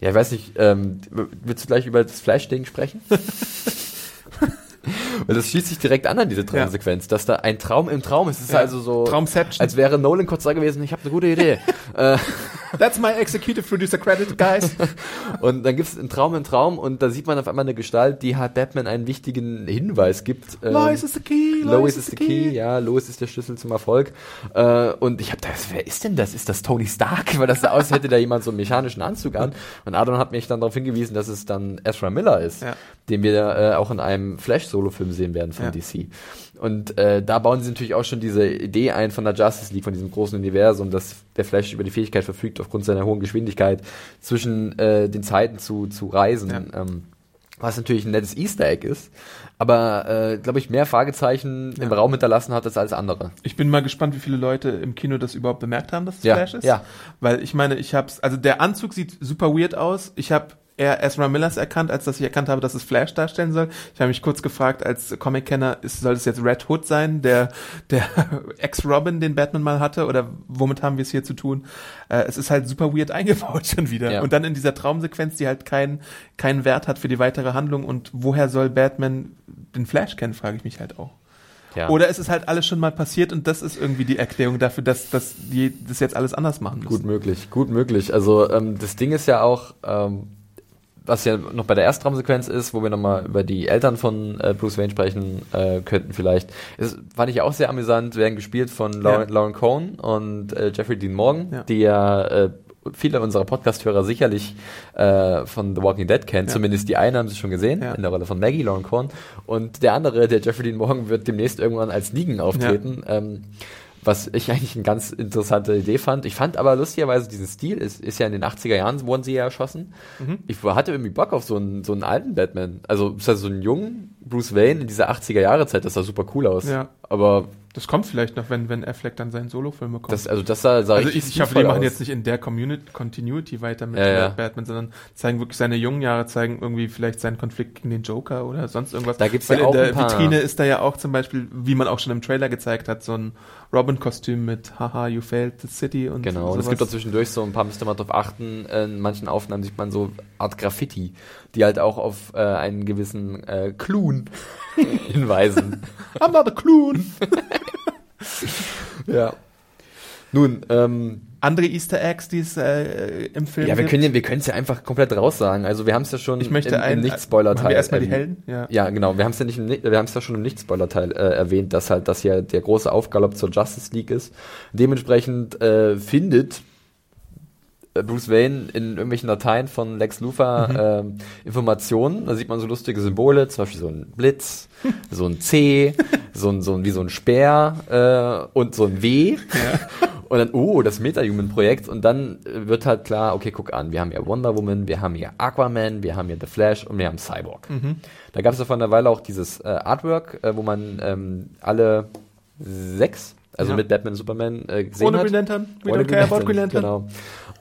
B: ja, ich weiß nicht, ähm, willst du gleich über das Flash-Ding sprechen? Weil das schließt sich direkt an an diese Traumsequenz, dass da ein Traum im Traum ist. Es ist
A: Ja.
B: also so,
A: Traumception.
B: als wäre Nolan kurz da gewesen, ich habe eine gute Idee. äh,
A: That's my executive producer credit, guys.
B: und dann gibt's einen Traum im Traum und da sieht man auf einmal eine Gestalt, die halt Batman einen wichtigen Hinweis gibt. ähm,
A: Lois is the key.
B: Lois is the key, ja, Lois ist der Schlüssel zum Erfolg. Äh, und ich habe da, wer ist denn das? Ist das Tony Stark? Weil das sah aus, als hätte da jemand so einen mechanischen Anzug an. Und Adon hat mich dann darauf hingewiesen, dass es dann Ezra Miller ist,
A: Ja.
B: den wir äh, auch in einem Flash-Solo-Film sehen werden von
A: Ja.
B: DC. Und äh, da bauen sie natürlich auch schon diese Idee ein von der Justice League, von diesem großen Universum, dass der Flash über die Fähigkeit verfügt, aufgrund seiner hohen Geschwindigkeit zwischen äh, den Zeiten zu, zu reisen.
A: Ja.
B: Ähm, was natürlich ein nettes Easter Egg ist, aber äh, glaube ich mehr Fragezeichen im
A: Ja.
B: Raum hinterlassen hat als alles andere.
A: Ich bin mal gespannt, wie viele Leute im Kino das überhaupt bemerkt haben, dass es
B: Ja,
A: Flash ist.
B: ja.
A: Weil ich meine, ich hab's, also der Anzug sieht super weird aus. Ich habe eher Ezra Millers erkannt, als dass ich erkannt habe, dass es Flash darstellen soll. Ich habe mich kurz gefragt, als Comic-Kenner, ist- soll es jetzt Red Hood sein, der, der Ex-Robin, den Batman mal hatte, oder womit haben wir es hier zu tun? Äh, es ist halt super weird eingebaut schon wieder.
B: Ja.
A: Und dann in dieser Traumsequenz, die halt keinen keinen Wert hat für die weitere Handlung. Und woher soll Batman den Flash kennen, frage ich mich halt auch.
B: Ja.
A: Oder ist es halt alles schon mal passiert und das ist irgendwie die Erklärung dafür, dass, dass die das jetzt alles anders machen müssen.
B: Gut möglich, gut möglich. Also ähm, das Ding ist ja auch, ähm, was ja noch bei der Erstraumsequenz ist, wo wir nochmal über die Eltern von äh, Bruce Wayne sprechen äh, könnten vielleicht. Das fand ich auch sehr amüsant, werden gespielt von Lauren,
A: Ja.
B: Lauren Cohn und äh, Jeffrey Dean Morgan,
A: Ja.
B: die ja äh, viele unserer Podcast-Hörer sicherlich äh, von The Walking Dead kennen.
A: Ja.
B: Zumindest die eine haben sie schon gesehen,
A: Ja.
B: in der Rolle von Maggie, Lauren Cohn. Und der andere, der Jeffrey Dean Morgan, wird demnächst irgendwann als Negan auftreten. Ähm, was ich eigentlich eine ganz interessante Idee fand. Ich fand aber lustigerweise diesen Stil, ist, ist ja in den 80er Jahren wurden sie ja erschossen.
A: Mhm.
B: Ich hatte irgendwie Bock auf so einen, so einen alten Batman. Also, also so einen jungen Bruce Wayne in dieser 80er Jahre Zeit, das sah super cool aus.
A: Ja.
B: Aber
A: Das kommt vielleicht noch, wenn, wenn Affleck dann seinen Solofilm bekommt.
B: das, also das sah, sah
A: also ich, ich hoffe, die machen
B: aus.
A: jetzt nicht in der Community, Continuity weiter mit
B: Ja, ja.
A: Batman, sondern zeigen wirklich seine jungen Jahre, zeigen irgendwie vielleicht seinen Konflikt gegen den Joker oder sonst irgendwas.
B: Da gibt's
A: Weil
B: ja auch
A: in der
B: ein paar-
A: Vitrine ist da ja auch zum Beispiel, wie man auch schon im Trailer gezeigt hat, so ein Robin-Kostüm mit Haha, you failed the city und
B: Genau, und es
A: sowas.
B: gibt auch zwischendurch so ein paar, müsste man drauf achten, in manchen Aufnahmen sieht man so Art Graffiti, die halt auch auf äh, einen gewissen äh, Clun hinweisen.
A: I'm not a clown.
B: ja. Nun, ähm,
A: Andere Easter Eggs, die es äh, im Film
B: ja, wir können wir können es ja einfach komplett raussagen. Also wir haben es ja schon
A: ich möchte
B: im, im
A: einen,
B: Nicht-Spoiler-Teil.
A: Wir erstmal die. Helden? Ja.
B: Ja, genau. Wir haben es ja nicht, im, wir haben es ja schon im Nicht-Spoiler-Teil äh, erwähnt, dass halt das ja der große Aufgalopp zur Justice League ist. Dementsprechend äh, findet Bruce Wayne in irgendwelchen Dateien von Lex Luthor ähm, Informationen. Da sieht man so lustige Symbole, zum Beispiel so ein Blitz, so ein C, so ein, so ein wie so ein Speer äh, und so ein W. Und dann, oh, das Meta-Human-Projekt. Und dann äh, wird halt klar, okay, guck an, wir haben hier Wonder Woman, wir haben hier Aquaman, wir haben hier The Flash und wir haben Cyborg. Da gab es ja vor einer Weile auch dieses äh, Artwork, äh, wo man ähm, alle sechs, also
A: Ja.
B: mit Batman und Superman äh, gesehen
A: Ohne
B: hat.
A: Green Lantern. We
B: Ohne
A: don't care about Green Lantern.
B: Genau.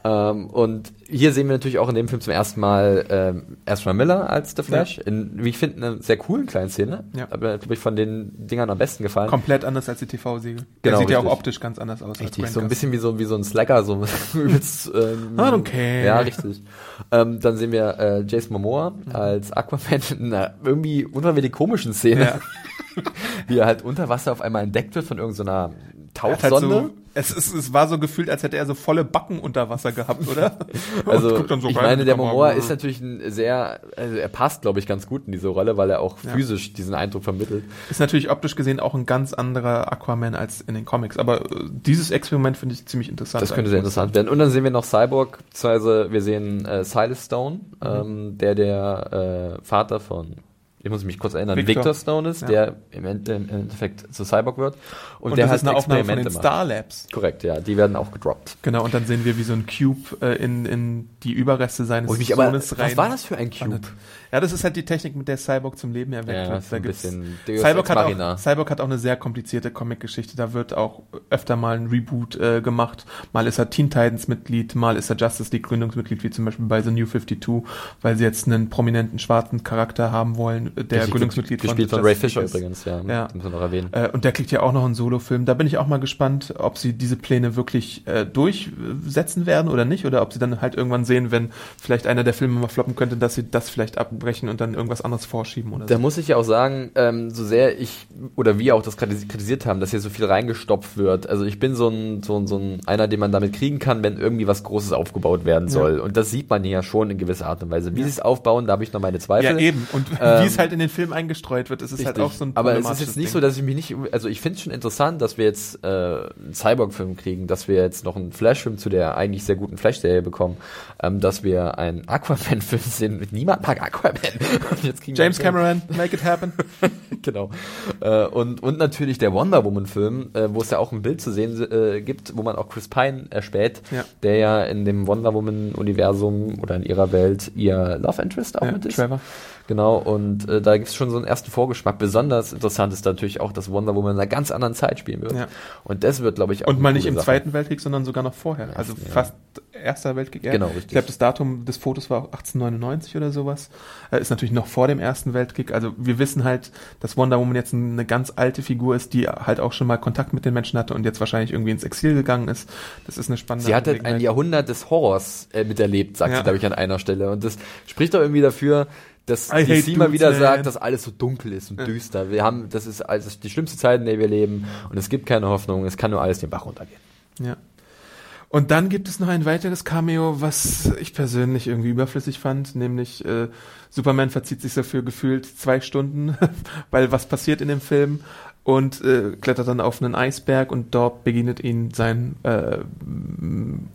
B: Ähm, und hier sehen wir natürlich auch in dem Film zum ersten Mal ähm, Ezra Miller als The Flash. In, wie ich finde, einer sehr coolen kleinen Szene.
A: Ja.
B: Aber glaube ich von den Dingern am besten gefallen.
A: Komplett anders als die TV-Siegel.
B: Genau,
A: Der sieht ja auch
B: richtig.
A: optisch ganz anders aus.
B: Richtig, so ein bisschen wie so, wie so ein Slacker, so übelst, ähm,
A: don't care.
B: Ja, richtig. Ähm, dann sehen wir äh, Jason Momoa
A: Mhm.
B: als Aquaman in einer irgendwie unverwählich komischen Szene,
A: Ja.
B: wie er halt unter Wasser auf einmal entdeckt wird von irgendeiner
A: Er halt
B: Tauchsonde.
A: Es, es, es war so gefühlt, als hätte er so volle Backen unter Wasser gehabt, oder?
B: Also,
A: so
B: ich meine, der. Momoa ist natürlich ein sehr, also er passt, glaube ich, ganz gut in diese Rolle, weil er auch
A: Ja.
B: physisch diesen Eindruck vermittelt.
A: Ist natürlich optisch gesehen auch ein ganz anderer Aquaman als in den Comics. Aber äh, dieses Experiment finde ich ziemlich interessant.
B: Das könnte sehr interessant werden. Und dann sehen wir noch Cyborg, beziehungsweise wir sehen äh, Silas Stone,
A: Mhm.
B: ähm, der der äh, Vater von, ich muss mich kurz erinnern,
A: Victor.
B: Victor, Stone ist,
A: Ja.
B: der im, End, im Endeffekt zu Cyborg wird. Und,
A: Und
B: der
A: das
B: halt
A: ist eine Aufnahme von den
B: macht.
A: Star Labs.
B: Korrekt, ja, die werden auch gedroppt.
A: Genau, und dann sehen wir, wie so ein Cube äh, in, in die Überreste seines
B: mich aber,
A: Sohnes rein.
B: was war das für ein Cube?
A: wandert. Ja, das ist halt die Technik, mit der Cyborg zum Leben erweckt
B: Ja,
A: wird.
B: ein
A: gibt's- Cyborg hat, auch, Cyborg hat auch eine sehr komplizierte Comic-Geschichte. Da wird auch öfter mal ein Reboot äh, gemacht. Mal ist er Teen Titans-Mitglied, mal ist er Justice League-Gründungsmitglied, wie zum Beispiel bei The New 52, weil sie jetzt einen prominenten schwarzen Charakter haben wollen, der Gründungsmitglied
B: Gespielt von Ray Fisher
A: ist.
B: übrigens, ja.
A: Ja.
B: Müssen wir noch erwähnen.
A: Äh, und der kriegt ja auch noch einen Solo-Film. Da bin ich auch mal gespannt, ob sie diese Pläne wirklich äh, durchsetzen werden oder nicht. Oder ob sie dann halt irgendwann sehen, wenn vielleicht einer der Filme mal floppen könnte, dass sie das vielleicht abbrechen und dann irgendwas anderes vorschieben oder
B: Da
A: so.
B: muss ich ja auch sagen, ähm, so sehr ich oder wir auch das kritis- kritisiert haben, dass hier so viel reingestopft wird. Also ich bin so ein, so ein, so ein einer, den man damit kriegen kann, wenn irgendwie was Großes aufgebaut werden soll. Und das sieht man hier ja schon in gewisser Art und Weise. Wie sie es aufbauen, da habe ich noch meine Zweifel.
A: Ja, eben. Und
B: Ähm,
A: wie es halt in den Film eingestreut wird, ist es halt auch so ein
B: Aber es ist jetzt nicht
A: Ding.
B: so, dass ich mich nicht, also ich finde es schon interessant, dass wir jetzt äh, einen Cyborg-Film kriegen, dass wir jetzt noch einen Flash-Film zu der eigentlich sehr guten Flash-Serie bekommen, ähm, dass wir einen Aquaman-Film sehen. Niemand mag Aquaman.
A: James. Cameron, make it happen.
B: genau. Äh, und, und natürlich der Wonder Woman-Film, äh, wo es ja auch ein Bild zu sehen äh, gibt, wo man auch Chris Pine erspäht,
A: Ja.
B: der ja in dem Wonder Woman-Universum oder in ihrer Welt ihr Love Interest auch
A: Ja,
B: mit ist.
A: Trevor.
B: Genau, und äh, da gibt es schon so einen ersten Vorgeschmack. Besonders interessant ist natürlich auch, dass Wonder Woman in einer ganz anderen Zeit spielen wird.
A: Ja.
B: Und das wird, glaube ich, auch
A: Und mal nicht im
B: Sache.
A: Zweiten Weltkrieg, sondern sogar noch vorher. Also
B: ja.
A: fast Erster Weltkrieg. Ja.
B: Genau, richtig.
A: Ich glaube, das Datum des Fotos war auch 1899 oder sowas. Äh, ist natürlich noch vor dem Ersten Weltkrieg. Also wir wissen halt, dass Wonder Woman jetzt eine ganz alte Figur ist, die halt auch schon mal Kontakt mit den Menschen hatte und jetzt wahrscheinlich irgendwie ins Exil gegangen ist. Das ist eine spannende
B: Sie hat halt ein. Jahrhundert des Horrors äh, miterlebt, sagt
A: Ja.
B: sie, glaube ich, an einer Stelle. Und das spricht doch irgendwie dafür, dass
A: I hate
B: DC mal
A: dudes,
B: wieder
A: man.
B: sagt, dass alles so dunkel ist und düster. Wir haben, das ist also die schlimmste Zeit, in der wir leben und es gibt keine Hoffnung, es kann nur alles den Bach runtergehen.
A: Ja. Und dann gibt es noch ein weiteres Cameo, was ich persönlich irgendwie überflüssig fand, nämlich äh, Superman verzieht sich dafür gefühlt zwei Stunden, weil was passiert in dem Film und äh, klettert dann auf einen Eisberg und dort begegnet ihn sein äh,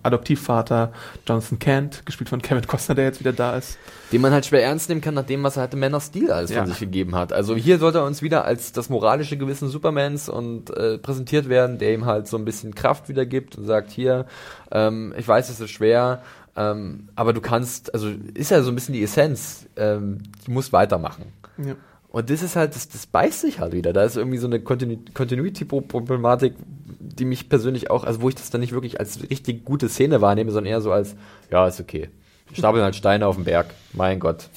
A: Adoptivvater Jonathan Kent, gespielt von Kevin Costner, der jetzt wieder da ist.
B: Den man halt schwer ernst nehmen kann, nachdem was er halt im Man of Steel alles
A: Ja.
B: von sich gegeben hat. Also hier sollte er uns wieder als das moralische Gewissen Supermans und äh, präsentiert werden, der ihm halt so ein bisschen Kraft wiedergibt und sagt, hier, ähm, ich weiß, es ist schwer, ähm, aber du kannst, also ist ja so ein bisschen die Essenz, ähm, du musst weitermachen.
A: Ja.
B: Und das ist halt, das, das beißt sich halt wieder. Da ist irgendwie so eine Continu Continuity-Problematik, die mich persönlich auch, also wo ich das dann nicht wirklich als richtig gute Szene wahrnehme, sondern eher so als, ja, ist okay. Stapeln halt Steine auf den Berg. Mein Gott.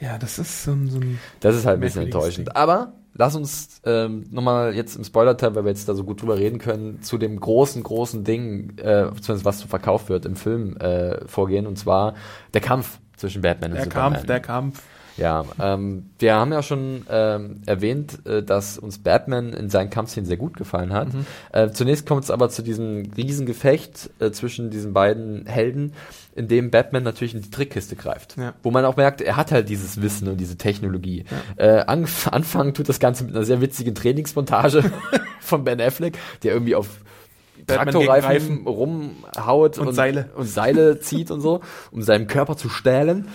A: ja, das ist so ein, so ein
B: Das ist halt ein bisschen enttäuschend. Aber lass uns ähm, nochmal jetzt im Spoiler-Teil, weil wir jetzt da so gut drüber reden können, zu dem großen, großen Ding, äh, zumindest was so verkauft wird im Film äh, vorgehen, und zwar der Kampf zwischen Batman und
A: der
B: Superman.
A: Kampf, der Kampf.
B: Ja, ähm, wir haben ja schon ähm, erwähnt, äh, dass uns Batman in seinen Kampfszenen sehr gut gefallen hat.
A: Mhm.
B: Äh, zunächst kommt es aber zu diesem Riesengefecht äh, zwischen diesen beiden Helden, in dem Batman natürlich in die Trickkiste greift.
A: Ja.
B: Wo man auch merkt, er hat halt dieses Wissen und diese Technologie. Äh, anf anfangen tut das Ganze mit einer sehr witzigen Trainingsmontage von Ben Affleck, der irgendwie auf Traktorreifen rumhaut
A: Und Seile.
B: und Seile zieht und so, um seinem Körper zu stählen.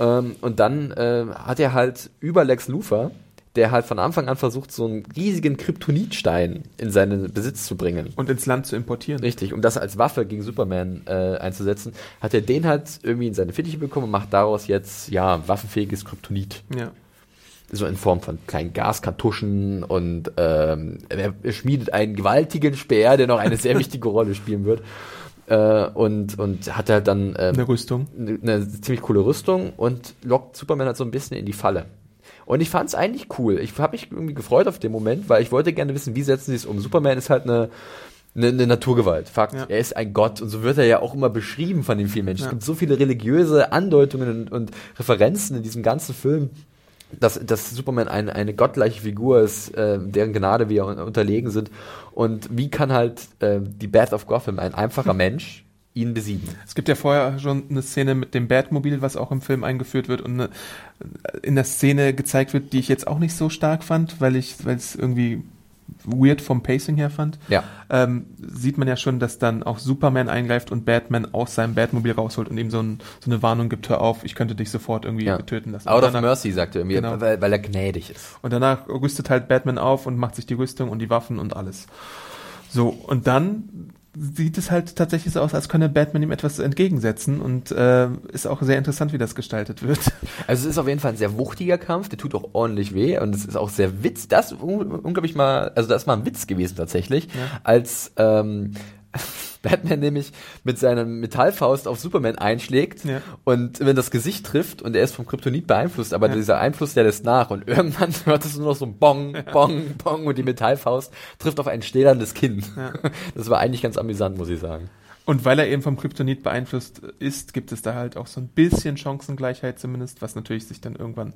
B: Ähm, und dann äh, hat er halt über Lex Luthor der halt von Anfang an versucht, so einen riesigen Kryptonitstein in seinen Besitz zu bringen.
A: Und ins Land zu importieren.
B: Richtig, um das als Waffe gegen Superman äh, einzusetzen, hat er den halt irgendwie in seine Fittiche bekommen und macht daraus jetzt, ja, waffenfähiges Kryptonit.
A: Ja.
B: So in Form von kleinen Gaskartuschen und ähm, er, er schmiedet einen gewaltigen Speer, der noch eine sehr wichtige Rolle spielen wird. Äh, und, und hat halt dann ähm,
A: Eine Rüstung.
B: eine, eine ziemlich coole Rüstung und lockt Superman halt so ein bisschen in die Falle. Und ich fand es eigentlich cool. Ich habe mich irgendwie gefreut auf den Moment, weil ich wollte gerne wissen, wie setzen sie es um. Superman ist halt eine, eine, eine Naturgewalt. Fakt.
A: Ja.
B: Er ist ein Gott und so wird er ja auch immer beschrieben von den vielen Menschen.
A: Ja.
B: Es gibt so viele religiöse Andeutungen und, und Referenzen in diesem ganzen Film, dass, dass Superman ein, eine gottgleiche Figur ist, äh, deren Gnade wir un- unterlegen sind. Und wie kann halt äh, die Bath of Gotham, ein einfacher Mensch, ihn besiegen?
A: Es gibt ja vorher schon eine Szene mit dem Batmobil, was auch im Film eingeführt wird und eine, in der Szene gezeigt wird, die ich jetzt auch nicht so stark fand, weil ich, weil es irgendwie weird vom Pacing her fand.
B: Ja.
A: Ähm, sieht man ja schon, dass dann auch Superman eingreift und Batman aus seinem Batmobil rausholt und ihm so, ein, so eine Warnung gibt, hör auf, ich könnte dich sofort irgendwie
B: Ja.
A: töten lassen.
B: Out
A: Und
B: of
A: danach-
B: Mercy, sagt er irgendwie,
A: Genau.
B: weil, weil er gnädig ist.
A: Und danach rüstet halt Batman auf und macht sich die Rüstung und die Waffen und alles. So, und dann sieht es halt tatsächlich so aus, als könne Batman ihm etwas entgegensetzen und äh, ist auch sehr interessant, wie das gestaltet wird.
B: Also es ist auf jeden Fall ein sehr wuchtiger Kampf, der tut auch ordentlich weh und es ist auch sehr witz. Das unglaublich mal, also das ist mal ein Witz gewesen tatsächlich, als ähm, Batman nämlich mit seiner Metallfaust auf Superman einschlägt
A: Ja.
B: und wenn das Gesicht trifft und er ist vom Kryptonit beeinflusst, aber
A: Ja.
B: dieser Einfluss, der lässt nach und irgendwann hört es nur noch so ein Bong, Bong, Bong und die Metallfaust trifft auf ein stählernes Kinn. Das war eigentlich ganz amüsant, muss ich sagen.
A: Und weil er eben vom Kryptonit beeinflusst ist, gibt es da halt auch so ein bisschen Chancengleichheit zumindest, was natürlich sich dann irgendwann,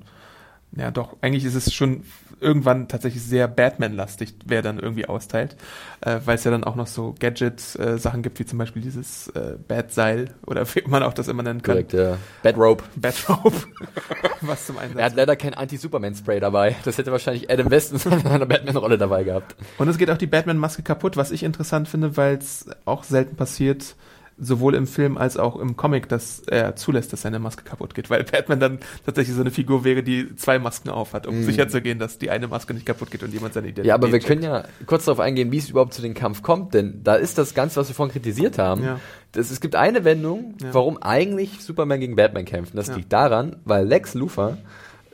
A: ja doch, eigentlich ist es schon irgendwann tatsächlich sehr Batman-lastig, wer dann irgendwie austeilt, äh, weil es ja dann auch noch so Gadget-Sachen gibt, wie zum Beispiel dieses äh, Bat-Seil oder wie man auch das immer nennen kann.
B: Korrekt, ja. Batrope.
A: Batrope, was zum Einsatz
B: Er hat leider kein Anti-Superman-Spray dabei. Das hätte wahrscheinlich Adam West in seiner Batman-Rolle dabei gehabt.
A: Und es geht auch die Batman-Maske kaputt, was ich interessant finde, weil es auch selten passiert, sowohl im Film als auch im Comic, dass er zulässt, dass seine Maske kaputt geht, weil Batman dann tatsächlich so eine Figur wäre, die zwei Masken aufhat, um sicherzugehen, dass die eine Maske nicht kaputt geht und jemand seine Identität
B: Ja, aber wir
A: checkt.
B: können ja kurz darauf eingehen, wie es überhaupt zu dem Kampf kommt, denn da ist das Ganze, was wir vorhin kritisiert haben.
A: Ja.
B: Das, es gibt eine Wendung,
A: Ja.
B: warum eigentlich Superman gegen Batman kämpft. Und das
A: Ja.
B: liegt daran, weil Lex Luthor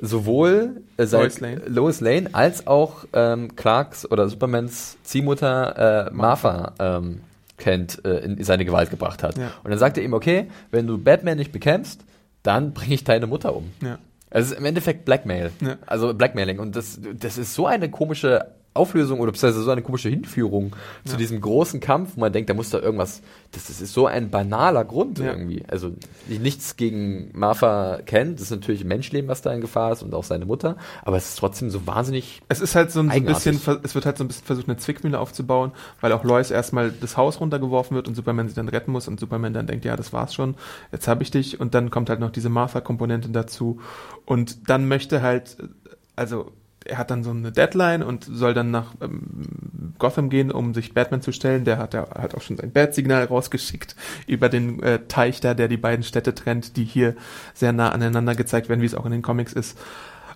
B: sowohl äh,
A: Lois Lane.
B: Lois Lane als auch ähm, Clarks oder Supermans Ziehmutter äh, Martha ähm, kennt, äh, in seine Gewalt gebracht hat.
A: Ja.
B: Und dann sagt er ihm, okay, wenn du Batman nicht bekämpfst, dann bringe ich deine Mutter um.
A: Ja.
B: Also es ist im Endeffekt Blackmail.
A: Ja.
B: Also Blackmailing. Und das, das ist so eine komische Auflösung oder beziehungsweise so eine komische Hinführung zu diesem großen Kampf, wo man denkt, da muss da irgendwas, das, das ist so ein banaler Grund
A: Ja.
B: irgendwie. Also nichts gegen Martha kennt, das ist natürlich ein Menschleben, was da in Gefahr ist und auch seine Mutter, aber es ist trotzdem so wahnsinnig
A: Es ist halt so ein, so ein bisschen, es wird halt so ein bisschen versucht, eine Zwickmühle aufzubauen, weil auch Lois erstmal das Haus runtergeworfen wird und Superman sie dann retten muss und Superman dann denkt, ja, das war's schon, jetzt habe ich dich und dann kommt halt noch diese Martha-Komponente dazu und dann möchte halt, also er hat dann so eine Deadline und soll dann nach ähm, Gotham gehen, um sich Batman zu stellen. Der hat ja halt auch schon sein Bat-Signal rausgeschickt über den äh, Teich da, der die beiden Städte trennt, die hier sehr nah aneinander gezeigt werden, wie es auch in den Comics ist.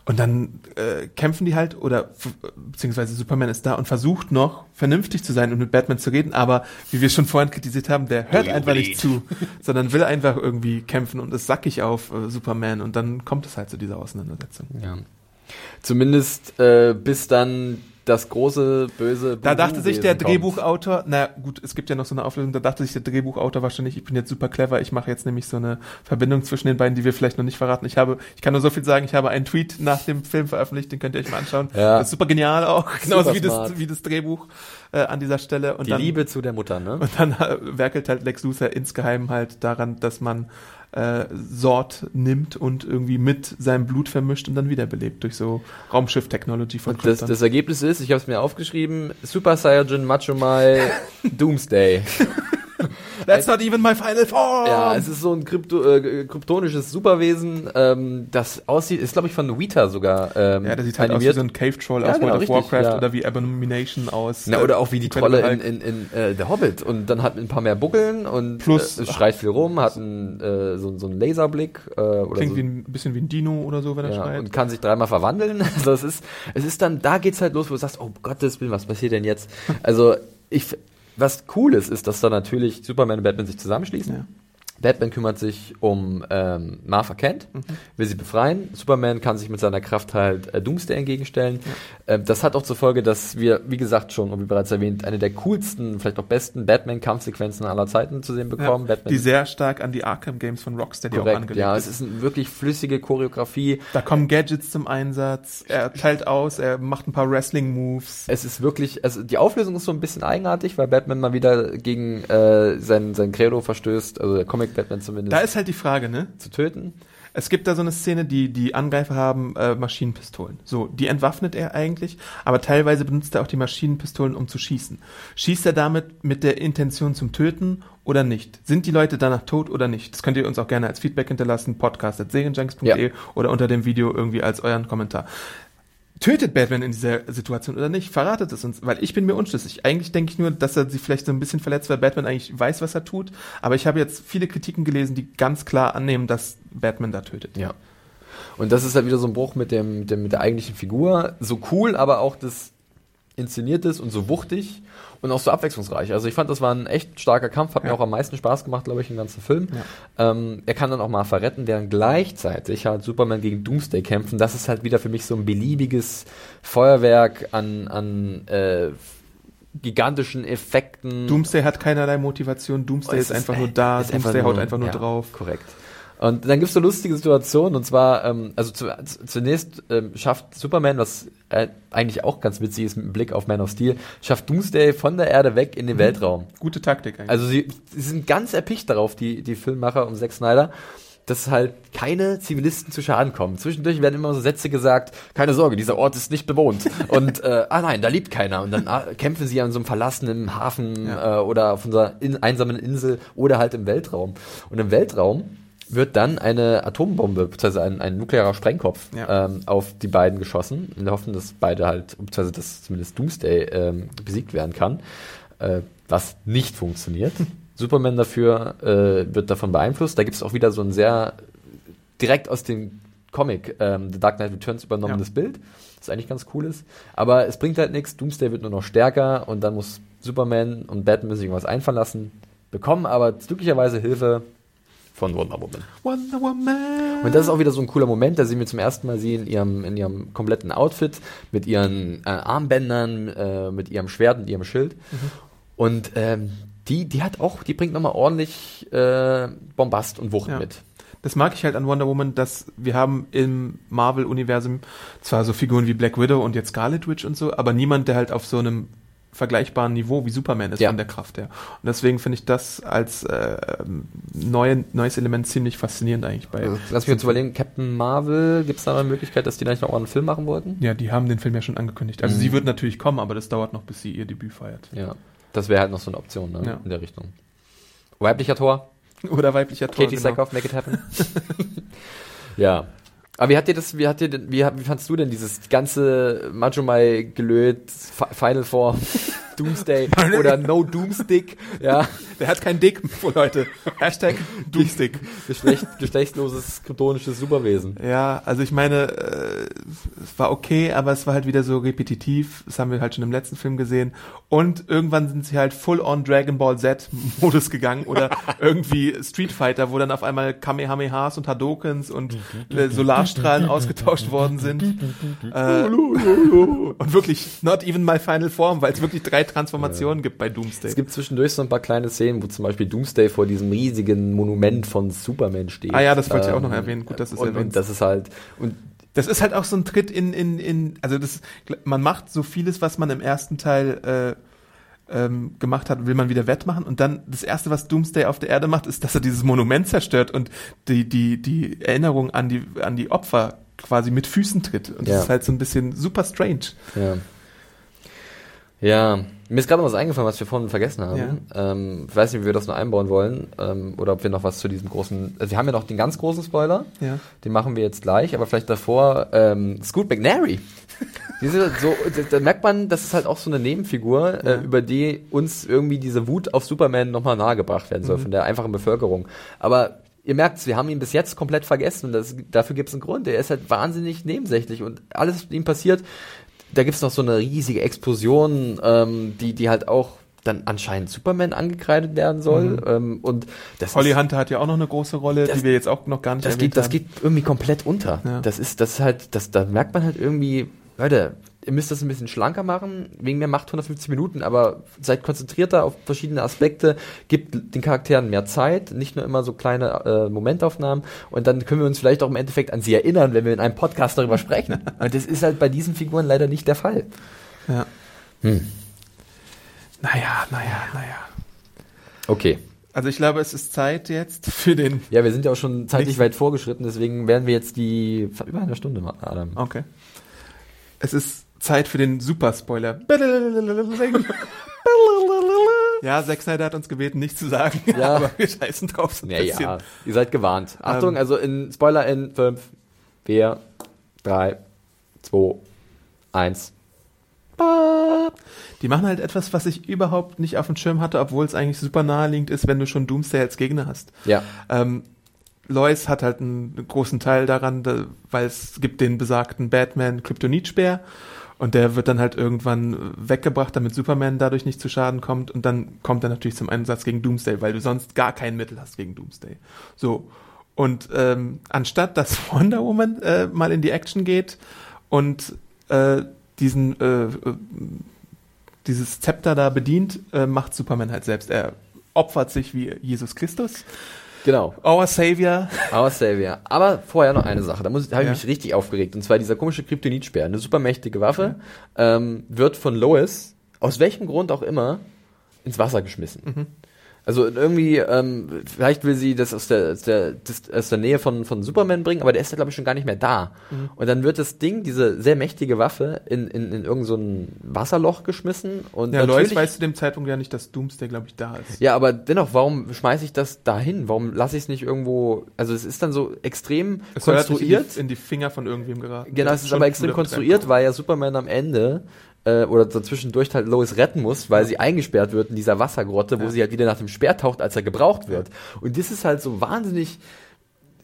A: Und dann äh, kämpfen die halt, oder f- beziehungsweise Superman ist da und versucht noch vernünftig zu sein und mit Batman zu reden, aber wie wir schon vorhin kritisiert haben, der hört einfach nicht zu, sondern will einfach irgendwie kämpfen und ist sackig auf äh, Superman und dann kommt es halt zu dieser Auseinandersetzung.
B: ja. Zumindest äh, bis dann das große böse
A: Da dachte sich der
B: kommt.
A: Drehbuchautor, na gut, es gibt ja noch so eine Auflösung, da dachte sich der Drehbuchautor wahrscheinlich, ich bin jetzt super clever, ich mache jetzt nämlich so eine Verbindung zwischen den beiden, die wir vielleicht noch nicht verraten. Ich habe, ich kann nur so viel sagen, ich habe einen Tweet nach dem Film veröffentlicht, den könnt ihr euch mal anschauen.
B: Ja.
A: Das ist super genial auch, genauso wie
B: smart.
A: das, wie das Drehbuch äh, an dieser Stelle. Und
B: Die
A: dann,
B: Liebe zu der Mutter, ne?
A: Und dann äh, werkelt halt Lex Luthor insgeheim halt daran, dass man äh, Sort nimmt und irgendwie mit seinem Blut vermischt und dann wiederbelebt durch so Raumschiff-Technology von
B: Und das, das Ergebnis ist, ich habe es mir aufgeschrieben, Super Saiyan Macho Mai Doomsday.
A: That's not even my final form!
B: Ja, es ist so ein Krypto, äh, kryptonisches Superwesen, ähm, das aussieht, ist glaube ich von Vita sogar. Ähm,
A: Ja, der sieht halt aus wie so ein Cave-Troll
B: Ja,
A: aus
B: genau,
A: World of
B: richtig,
A: Warcraft
B: ja.
A: oder wie Abomination aus.
B: Na,
A: äh,
B: oder auch wie die
A: Incredible
B: Trolle in, in, in äh, der Hobbit und dann hat ein paar mehr Buckeln und
A: Plus-
B: äh, schreit viel rum, hat einen, äh, so, so einen Laserblick äh, oder
A: Klingt
B: so.
A: wie ein bisschen wie ein Dino oder so, wenn er
B: ja,
A: schreit.
B: und kann sich dreimal verwandeln. Also es ist, es ist dann, da geht's halt los, wo du sagst, oh Gottes Willen, was passiert denn jetzt? Also ich, was cool ist, ist, dass da natürlich Superman und Batman sich zusammenschließen.
A: Ja.
B: Batman kümmert sich um ähm, Martha Kent,
A: Mhm.
B: will sie befreien. Superman kann sich mit seiner Kraft halt äh, Doomsday entgegenstellen. Ähm, das hat auch zur Folge, dass wir, wie gesagt schon, und wie bereits erwähnt, eine der coolsten, vielleicht auch besten Batman-Kampfsequenzen aller Zeiten zu sehen bekommen.
A: ja, die sehr stark an die Arkham Games von Rocksteady auch
B: korrekt,
A: angelegt
B: ja,
A: ist.
B: es ist eine wirklich flüssige Choreografie.
A: Da kommen Gadgets zum Einsatz, er teilt aus, er macht ein paar Wrestling-Moves.
B: Es ist wirklich, also die Auflösung ist so ein bisschen eigenartig, weil Batman mal wieder gegen äh, sein, sein Credo verstößt, also der Comic-Batman zumindest,
A: Da ist halt die Frage, ne?
B: zu töten.
A: Es gibt da so eine Szene, die die Angreifer haben äh, Maschinenpistolen. So, die entwaffnet er eigentlich, aber teilweise benutzt er auch die Maschinenpistolen, um zu schießen. Schießt er damit mit der Intention zum Töten oder nicht? Sind die Leute danach tot oder nicht? Das könnt ihr uns auch gerne als Feedback hinterlassen, podcast.serienjunks.de
B: Ja.
A: oder unter dem Video irgendwie als euren Kommentar. Tötet Batman in dieser Situation oder nicht? Verratet es uns, weil ich bin mir unschlüssig. Eigentlich denke ich nur, dass er sich vielleicht so ein bisschen verletzt, weil Batman eigentlich weiß, was er tut. Aber ich habe jetzt viele Kritiken gelesen, die ganz klar annehmen, dass Batman da tötet.
B: Ja. Und das ist halt wieder so ein Bruch mit dem, dem mit der eigentlichen Figur. So cool, aber auch das inszeniert ist und so wuchtig und auch so abwechslungsreich. Also ich fand, das war ein echt starker Kampf, hat mir
A: Ja.
B: auch am meisten Spaß gemacht, glaube ich, im ganzen Film. Ähm, er kann dann auch mal verretten, während gleichzeitig halt Superman gegen Doomsday kämpfen. Das ist halt wieder für mich so ein beliebiges Feuerwerk an, an äh, gigantischen Effekten.
A: Doomsday hat keinerlei Motivation, Doomsday
B: Es
A: ist einfach nur da,
B: ist
A: Doomsday haut einfach nur
B: ja,
A: drauf.
B: Korrekt. Und dann gibt's so lustige Situationen, und zwar, ähm, also zu, zunächst ähm, schafft Superman, was äh, eigentlich auch ganz witzig ist mit Blick auf Man of Steel, schafft Doomsday von der Erde weg in den Weltraum.
A: Gute Taktik eigentlich.
B: Also sie, sie sind ganz erpicht darauf, die, die Filmmacher um Zack Snyder, dass halt keine Zivilisten zu Schaden kommen. Zwischendurch werden immer so Sätze gesagt, keine Sorge, dieser Ort ist nicht bewohnt. Und äh, ah nein, da lebt keiner. Und dann ah, kämpfen sie an so einem verlassenen Hafen
A: Ja.
B: äh, oder auf unserer in, einsamen Insel oder halt im Weltraum. Und im Weltraum wird dann eine Atombombe, beziehungsweise ein, ein nuklearer Sprengkopf
A: Ja.
B: ähm, auf die beiden geschossen, in der Hoffnung, dass beide halt, beziehungsweise dass zumindest Doomsday ähm, besiegt werden kann, äh, was nicht funktioniert. Superman dafür äh, wird davon beeinflusst. Da gibt es auch wieder so ein sehr direkt aus dem Comic ähm, The Dark Knight Returns übernommenes Bild, das eigentlich ganz cool ist. Aber es bringt halt nichts. Doomsday wird nur noch stärker und dann muss Superman und Batman sich irgendwas einfallen lassen, bekommen aber glücklicherweise Hilfe von Wonder Woman.
A: Wonder Woman.
B: Und das ist auch wieder so ein cooler Moment, da sehen wir zum ersten Mal sie in ihrem, in ihrem kompletten Outfit, mit ihren äh, Armbändern, äh, mit ihrem Schwert und ihrem Schild. Und ähm, die, die hat auch, die bringt nochmal ordentlich äh, Bombast und Wucht
A: Ja.
B: mit.
A: Das mag ich halt an Wonder Woman, dass wir haben im Marvel-Universum zwar so Figuren wie Black Widow und jetzt Scarlet Witch und so, aber niemand, der halt auf so einem vergleichbaren Niveau wie Superman ist
B: Ja.
A: von der Kraft her. Und deswegen finde ich das als äh, neue, neues Element ziemlich faszinierend eigentlich bei.
B: Also, lass mich uns überlegen, Captain Marvel, gibt es da eine Möglichkeit, dass die da nicht noch einen Film machen wollten?
A: Ja, die haben den Film ja schon angekündigt. Also
B: Mhm.
A: sie wird natürlich kommen, aber das dauert noch, bis sie ihr Debüt feiert.
B: Ja. Das wäre halt noch so eine Option, ne?
A: Ja.
B: In der Richtung. Weiblicher Tor,
A: Oder weiblicher Tor.
B: Katie
A: genau.
B: Sackhoff, make it happen. ja. Aber wie hat dir das, wie hat dir denn, wie, wie fandst du denn dieses ganze Majumai gelöt, Fi- Final Form, Doomsday oder No Doomstick, ja,
A: Der hat keinen Dick, Leute. Hashtag Doomstick.
B: Geschlecht, geschlechtsloses kryptonisches Superwesen.
A: Ja, also ich meine, äh, es war okay, aber es war halt wieder so repetitiv. Das haben wir halt schon im letzten Film gesehen. Und irgendwann sind sie halt full on Dragon Ball Z Modus gegangen oder irgendwie Street Fighter, wo dann auf einmal Kamehamehas und Hadokens und äh, Solarstrahlen ausgetauscht worden sind. Äh, und wirklich not even my final form, weil es wirklich drei Transformationen gibt bei Doomsday.
B: Es gibt zwischendurch so ein paar kleine Szenen, wo zum Beispiel Doomsday vor diesem riesigen Monument von Superman steht.
A: Ah ja, das wollte ich auch noch erwähnen. Gut, dass es
B: und, und das ist halt, und
A: Das ist halt auch so ein Tritt in, in, in, also das, man macht so vieles, was man im ersten Teil äh, ähm, gemacht hat, will man wieder wettmachen. Und dann das erste, was Doomsday auf der Erde macht, ist, dass er dieses Monument zerstört und die, die, die Erinnerung an die, an die Opfer quasi mit Füßen tritt. Und
B: Ja.
A: das ist halt so ein bisschen super strange.
B: Ja. Ja. Mir ist gerade noch was eingefallen, was wir vorhin vergessen haben. Ähm, ich weiß nicht, wie wir das noch einbauen wollen ähm, oder ob wir noch was zu diesem großen. Also wir haben ja noch den ganz großen Spoiler.
A: Ja.
B: Den machen wir jetzt gleich, aber vielleicht davor ähm, Scoot McNary. Diese, so, da, merkt man, das ist halt auch so eine Nebenfigur, äh, über die uns irgendwie diese Wut auf Superman nochmal nahegebracht werden soll, von der einfachen Bevölkerung. Aber ihr merkt, wir haben ihn bis jetzt komplett vergessen und das, dafür gibt es einen Grund. Er ist halt wahnsinnig nebensächlich und alles, was ihm passiert, da gibt es noch so eine riesige Explosion, ähm, die, die halt auch dann anscheinend Superman angekreidet werden soll. Ähm, und das
A: Holly
B: ist,
A: Hunter hat ja auch noch eine große Rolle,
B: Das-
A: die wir jetzt auch noch gar nicht
B: das geht, das
A: haben.
B: geht irgendwie komplett unter.
A: Ja.
B: Das ist, das ist halt, das, da merkt man halt irgendwie, Leute, ihr müsst das ein bisschen schlanker machen, wegen mehr Macht 150 Minuten, aber seid konzentrierter auf verschiedene Aspekte, gibt den Charakteren mehr Zeit, nicht nur immer so kleine äh, Momentaufnahmen und dann können wir uns vielleicht auch im Endeffekt an sie erinnern, wenn wir in einem Podcast darüber sprechen. Und das ist halt bei diesen Figuren leider nicht der Fall.
A: Ja.
B: Hm.
A: Naja, naja, naja.
B: Okay.
A: Also ich glaube, es ist Zeit jetzt für den.
B: Ja, wir sind ja auch schon zeitlich weit vorgeschritten, deswegen werden wir jetzt die über eine Stunde machen, Adam.
A: Okay. Es ist Zeit für den Super-Spoiler. Ja, Zack Snyder hat uns gebeten, nichts zu sagen.
B: Ja.
A: aber wir scheißen drauf so ein
B: Ja,
A: bisschen.
B: ja, ihr seid gewarnt. Achtung,
A: Ähm.
B: also in Spoiler in 5, 4, 3, 2, 1.
A: Die machen halt etwas, was ich überhaupt nicht auf dem Schirm hatte, obwohl es eigentlich super naheliegend ist, wenn du schon Doomsday als Gegner hast.
B: Ja.
A: Ähm, Lois hat halt einen großen Teil daran, da, weil es gibt den besagten Batman Kryptonitspeer und der wird dann halt irgendwann weggebracht, damit Superman dadurch nicht zu Schaden kommt und dann kommt er natürlich zum Einsatz gegen Doomsday, weil du sonst gar kein Mittel hast gegen Doomsday. So. Und ähm, anstatt dass Wonder Woman äh, mal in die Action geht und äh, diesen äh, äh, dieses Zepter da bedient, äh, macht Superman halt selbst. Er opfert sich wie Jesus Christus.
B: Genau.
A: Our Savior.
B: Our Savior. Aber vorher noch eine Sache, da muss ich- habe ich
A: Ja.
B: mich richtig aufgeregt. Und zwar dieser komische Kryptonitspeer, eine supermächtige Waffe, ähm, wird von Lois, aus welchem Grund auch immer, ins Wasser geschmissen.
A: Mhm.
B: Also irgendwie, ähm, vielleicht will sie das aus der, aus der, das, aus der Nähe von, von Superman bringen, aber der ist ja, glaube ich, schon gar nicht mehr da.
A: Mhm.
B: Und dann wird das Ding, diese sehr mächtige Waffe, in, in, in irgend so ein Wasserloch geschmissen. Und
A: Ja, Lois weiß zu dem Zeitpunkt ja nicht, dass Doomsday, glaube ich, da ist.
B: ja, aber dennoch, warum schmeiße ich das dahin? Warum lasse ich es nicht irgendwo? Also es ist dann so extrem
A: Es soll halt
B: konstruiert.
A: in die, in die Finger von irgendwem geraten.
B: Genau, es ist aber extrem konstruiert, weil ja Superman am Ende äh, oder so zwischendurch halt Lois retten muss, weil sie eingesperrt wird in dieser Wassergrotte, wo
A: Ja.
B: sie halt wieder nach dem Speer taucht, als er gebraucht wird. Und das ist halt so wahnsinnig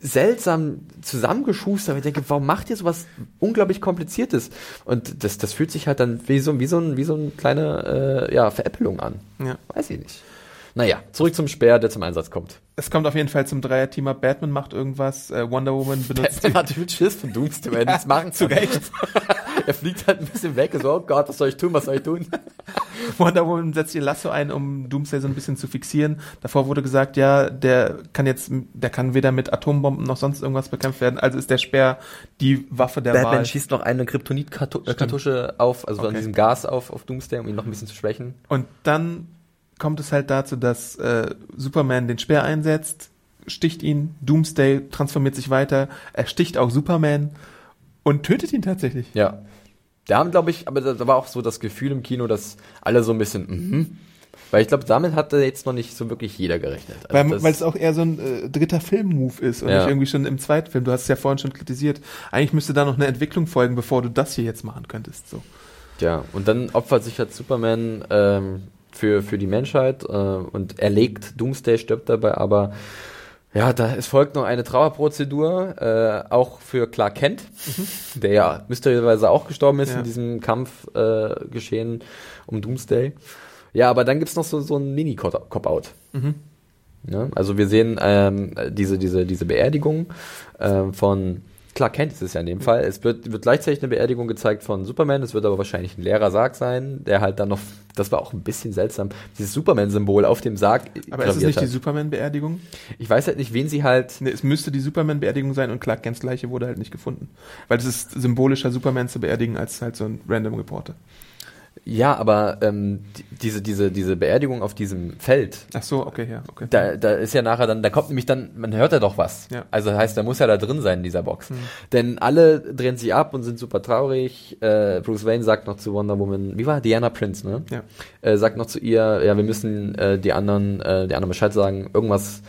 B: seltsam zusammengeschustert. Ich denke, warum macht ihr sowas unglaublich kompliziertes? Und das, das fühlt sich halt dann wie so, wie so, ein, wie so eine kleine äh, ja, Veräppelung an.
A: Ja.
B: Weiß ich nicht. Naja, zurück zum Speer, der zum Einsatz kommt.
A: Es kommt auf jeden Fall zum Dreier-Teamer. Batman macht irgendwas, äh, Wonder Woman benutzt
B: Batman hat viel Schiss von Doomsday, weil er nichts machen
A: zu. Recht.
B: er fliegt halt ein bisschen weg und so, oh Gott, was soll ich tun, was soll ich tun?
A: Wonder Woman setzt ihr Lasso ein, um Doomsday so ein bisschen zu fixieren. Davor wurde gesagt, ja, der kann jetzt, der kann weder mit Atombomben noch sonst irgendwas bekämpft werden. Also ist der Speer die Waffe der
B: Batman
A: Wahl.
B: schießt noch eine Kryptonit-Kartusche auf, also
A: Okay.
B: diesem Gas auf, auf Doomsday, um ihn noch ein bisschen zu schwächen.
A: Und dann kommt es halt dazu, dass äh, Superman den Speer einsetzt, sticht ihn, Doomsday transformiert sich weiter, er sticht auch Superman und tötet ihn tatsächlich.
B: Ja. Da haben, glaube ich, aber da, war auch so das Gefühl im Kino, dass alle so ein bisschen, mhm. Weil ich glaube, damit hatte jetzt noch nicht so wirklich jeder gerechnet. Also
A: weil es auch eher so ein äh, dritter Film-Move ist und
B: Ja.
A: nicht irgendwie schon im zweiten Film. Du hast es ja vorhin schon kritisiert. Eigentlich müsste da noch eine Entwicklung folgen, bevor du das hier jetzt machen könntest. So.
B: Ja, und dann opfert sich halt Superman ähm, für, für die Menschheit äh, und erlegt Doomsday, stirbt dabei, aber ja, da es folgt noch eine Trauerprozedur, äh, auch für Clark Kent, der ja mysteriöserweise auch gestorben ist
A: Ja.
B: in diesem Kampf äh, geschehen um Doomsday. Ja, aber dann gibt's noch so, so ein Mini-Cop-Out. Ja, also wir sehen ähm, diese, diese, diese Beerdigung ähm, von Clark Kent ist es ja in dem Fall. Es wird, wird gleichzeitig eine Beerdigung gezeigt von Superman, es wird aber wahrscheinlich ein leerer Sarg sein, der halt dann noch, das war auch ein bisschen seltsam, dieses Superman-Symbol auf dem Sarg
A: Aber ist es nicht die
B: hat.
A: Superman-Beerdigung?
B: Ich weiß halt nicht, wen sie halt,
A: Nee, es müsste die Superman-Beerdigung sein und Clark Kents Leiche wurde halt nicht gefunden. Weil es ist symbolischer, Superman zu beerdigen, als halt so ein random Reporter.
B: Ja, aber ähm, die, diese, diese, diese Beerdigung auf diesem Feld,
A: Ach so, okay, ja, okay.
B: da, da ist ja nachher dann, da kommt nämlich dann, man hört ja doch was.
A: Ja.
B: Also heißt, da muss ja da drin sein in dieser Box. Denn alle drehen sich ab und sind super traurig. Äh, Bruce Wayne sagt noch zu Wonder Woman, wie war Diana Prince, ne?
A: Ja.
B: Äh, sagt noch zu ihr, ja, wir müssen äh, die anderen, äh, die anderen Bescheid sagen, irgendwas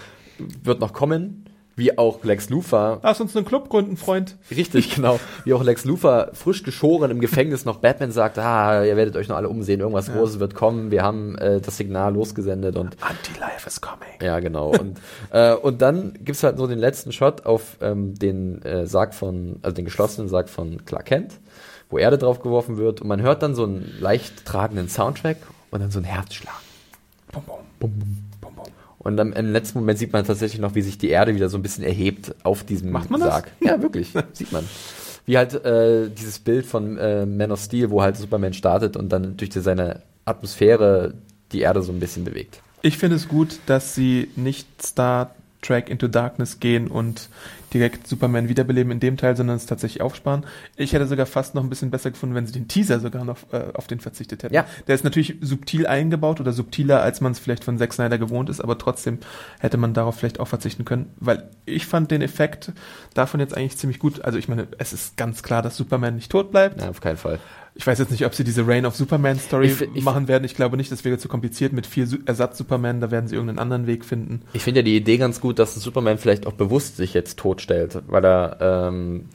B: wird noch kommen. Wie auch Lex Luthor
A: Lass uns einen Club gründen, Freund.
B: Richtig, genau. Wie auch Lex Luthor frisch geschoren im Gefängnis noch Batman sagt, ah, ihr werdet euch noch alle umsehen, irgendwas Großes wird kommen, wir haben äh, das Signal losgesendet und
A: Anti-Life is coming.
B: ja, genau. Und, äh, und dann gibt's halt so den letzten Shot auf ähm, den äh, Sarg von, also den geschlossenen Sarg von Clark Kent, wo Erde drauf geworfen wird und man hört dann so einen leicht tragenden Soundtrack und dann so einen Herzschlag.
A: Bum, bum, bum, bum.
B: Und dann im letzten Moment sieht man tatsächlich noch, wie sich die Erde wieder so ein bisschen erhebt auf diesem
A: Macht man das?
B: Sarg. Ja, wirklich. sieht man. Wie halt äh, dieses Bild von äh, Man of Steel, wo halt Superman startet und dann durch seine Atmosphäre die Erde so ein bisschen bewegt.
A: Ich finde es gut, dass sie nicht Star Trek Into Darkness gehen und direkt Superman wiederbeleben in dem Teil, sondern es tatsächlich aufsparen. Ich hätte sogar fast noch ein bisschen besser gefunden, wenn sie den Teaser sogar noch äh, auf den verzichtet hätten.
B: Ja.
A: Der ist natürlich subtil eingebaut oder subtiler, als man es vielleicht von Zack Snyder gewohnt ist, aber trotzdem hätte man darauf vielleicht auch verzichten können, weil ich fand den Effekt davon jetzt eigentlich ziemlich gut. Also ich meine, es ist ganz klar, dass Superman nicht tot bleibt.
B: Ja, auf keinen Fall.
A: Ich weiß jetzt nicht, ob sie diese Reign of Superman Story
B: Ich ich-
A: machen werden. Ich glaube nicht, das wäre zu kompliziert mit vier Su Ersatz-Superman. Da werden sie irgendeinen anderen Weg finden.
B: Ich finde ja die Idee ganz gut, dass Superman vielleicht auch bewusst sich jetzt totstellt, weil er ähm,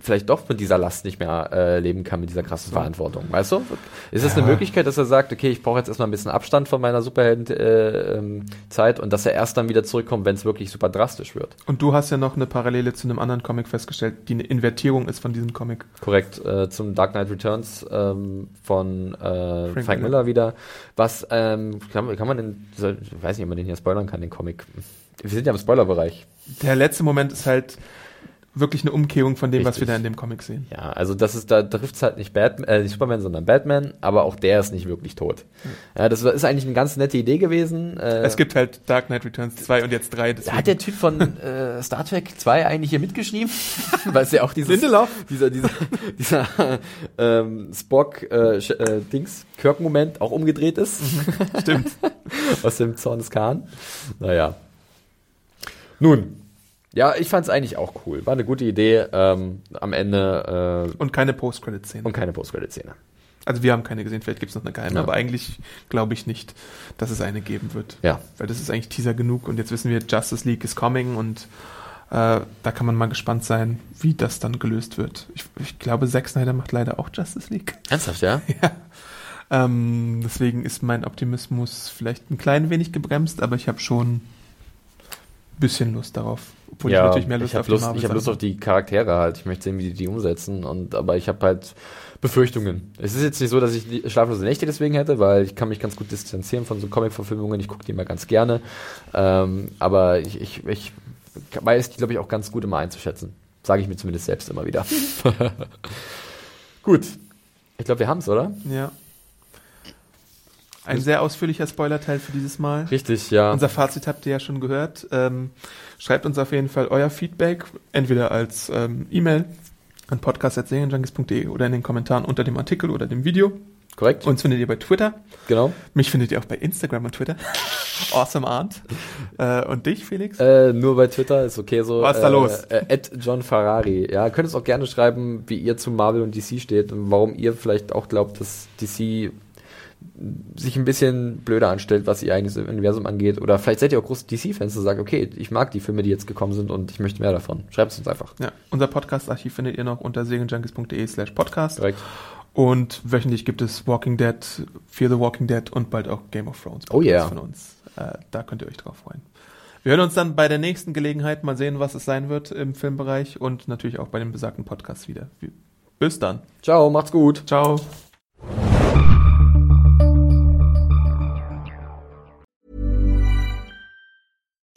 B: vielleicht doch mit dieser Last nicht mehr äh, leben kann, mit dieser krassen Verantwortung. Weißt du? Ist es
A: Ja.
B: eine Möglichkeit, dass er sagt, okay, ich brauche jetzt erstmal ein bisschen Abstand von meiner Superhelden-Zeit äh, ähm, und dass er erst dann wieder zurückkommt, wenn es wirklich super drastisch wird?
A: Und du hast ja noch eine Parallele zu einem anderen Comic festgestellt, die eine Invertierung ist von diesem Comic.
B: Korrekt, äh, zum Dark Knight Returns ähm, von äh, Frank,
A: Miller.
B: Miller wieder. Was ähm, kann, kann man denn, soll, ich weiß nicht, ob man den hier spoilern kann, den Comic. Wir sind ja im Spoilerbereich.
A: Der letzte Moment ist halt wirklich eine Umkehrung von dem, was
B: Richtig.
A: wir da in dem Comic sehen.
B: Ja, also das ist, da trifft's halt nicht Batman, äh, nicht Superman, sondern Batman, aber auch der ist nicht wirklich tot. Ja, das ist eigentlich eine ganz nette Idee gewesen. Äh,
A: Es gibt halt Dark Knight Returns 2 und jetzt 3.
B: hat der Typ von äh, Star Trek 2 eigentlich hier mitgeschrieben? Weil es ja auch dieses, dieser, dieser, dieser ähm, Spock äh, äh, Dings, Kirk-Moment auch umgedreht ist.
A: Stimmt.
B: aus dem Zorn des Khan. Naja. Nun. Ja, ich fand's eigentlich auch cool. War eine gute Idee. Ähm, am Ende äh,
A: Und keine Post-Credit-Szene.
B: und keine Post-Credit-Szene.
A: Also wir haben keine gesehen, vielleicht gibt es noch eine geheime,
B: Ja.
A: aber eigentlich glaube ich nicht, dass es eine geben wird.
B: Ja.
A: Weil das ist eigentlich Teaser genug und jetzt wissen wir, Justice League is coming und äh, da kann man mal gespannt sein, wie das dann gelöst wird. Ich, ich glaube, Zack Snyder macht leider auch Justice League.
B: Ernsthaft, ja?
A: ja. Ähm, deswegen ist mein Optimismus vielleicht ein klein wenig gebremst, aber ich habe schon bisschen Lust darauf. Obwohl ich natürlich mehr Lust
B: ich
A: auf die
B: Lust, ich hab Lust auf die Charaktere halt. Ich möchte sehen, wie die die umsetzen. Und aber ich habe halt Befürchtungen. Es ist jetzt nicht so, dass ich schlaflose Nächte deswegen hätte, weil ich kann mich ganz gut distanzieren von so Comic-Verfilmungen. Ich gucke die immer ganz gerne. Ähm, aber ich, ich, ich weiß die, glaube ich, auch ganz gut immer einzuschätzen. Sage ich mir zumindest selbst immer wieder. gut. Ich glaube, wir haben's, oder?
A: Ja. Ein sehr ausführlicher Spoilerteil für dieses Mal.
B: Richtig, ja.
A: Unser Fazit habt ihr ja schon gehört. Ähm, schreibt uns auf jeden Fall euer Feedback, entweder als ähm, E-Mail an podcast.serienjunkies.de oder in den Kommentaren unter dem Artikel oder dem Video.
B: Korrekt?
A: Uns findet ihr bei Twitter.
B: genau.
A: Mich findet ihr auch bei Instagram und Twitter. awesome Art. Äh, und dich, Felix?
B: Äh, nur bei Twitter ist okay so.
A: Was ist da
B: äh,
A: los?
B: Äh, at John Ferrari. Ja, könnt es auch gerne schreiben, wie ihr zu Marvel und DC steht und warum ihr vielleicht auch glaubt, dass DC sich ein bisschen blöder anstellt, was ihr eigenes Universum angeht. Oder vielleicht seid ihr auch große DC-Fans und sagt, okay, ich mag die Filme, die jetzt gekommen sind und ich möchte mehr davon. Schreibt es uns einfach.
A: Ja, unser Podcast-Archiv findet ihr noch unter serienjunkies.de slash podcast.
B: Direkt.
A: Und wöchentlich gibt es Walking Dead, Fear the Walking Dead und bald auch Game of Thrones
B: Oh yeah.
A: von uns. Äh, da könnt ihr euch drauf freuen. Wir hören uns dann bei der nächsten Gelegenheit mal sehen, was es sein wird im Filmbereich und natürlich auch bei dem besagten Podcast wieder. Bis dann.
B: Ciao, macht's gut.
A: Ciao.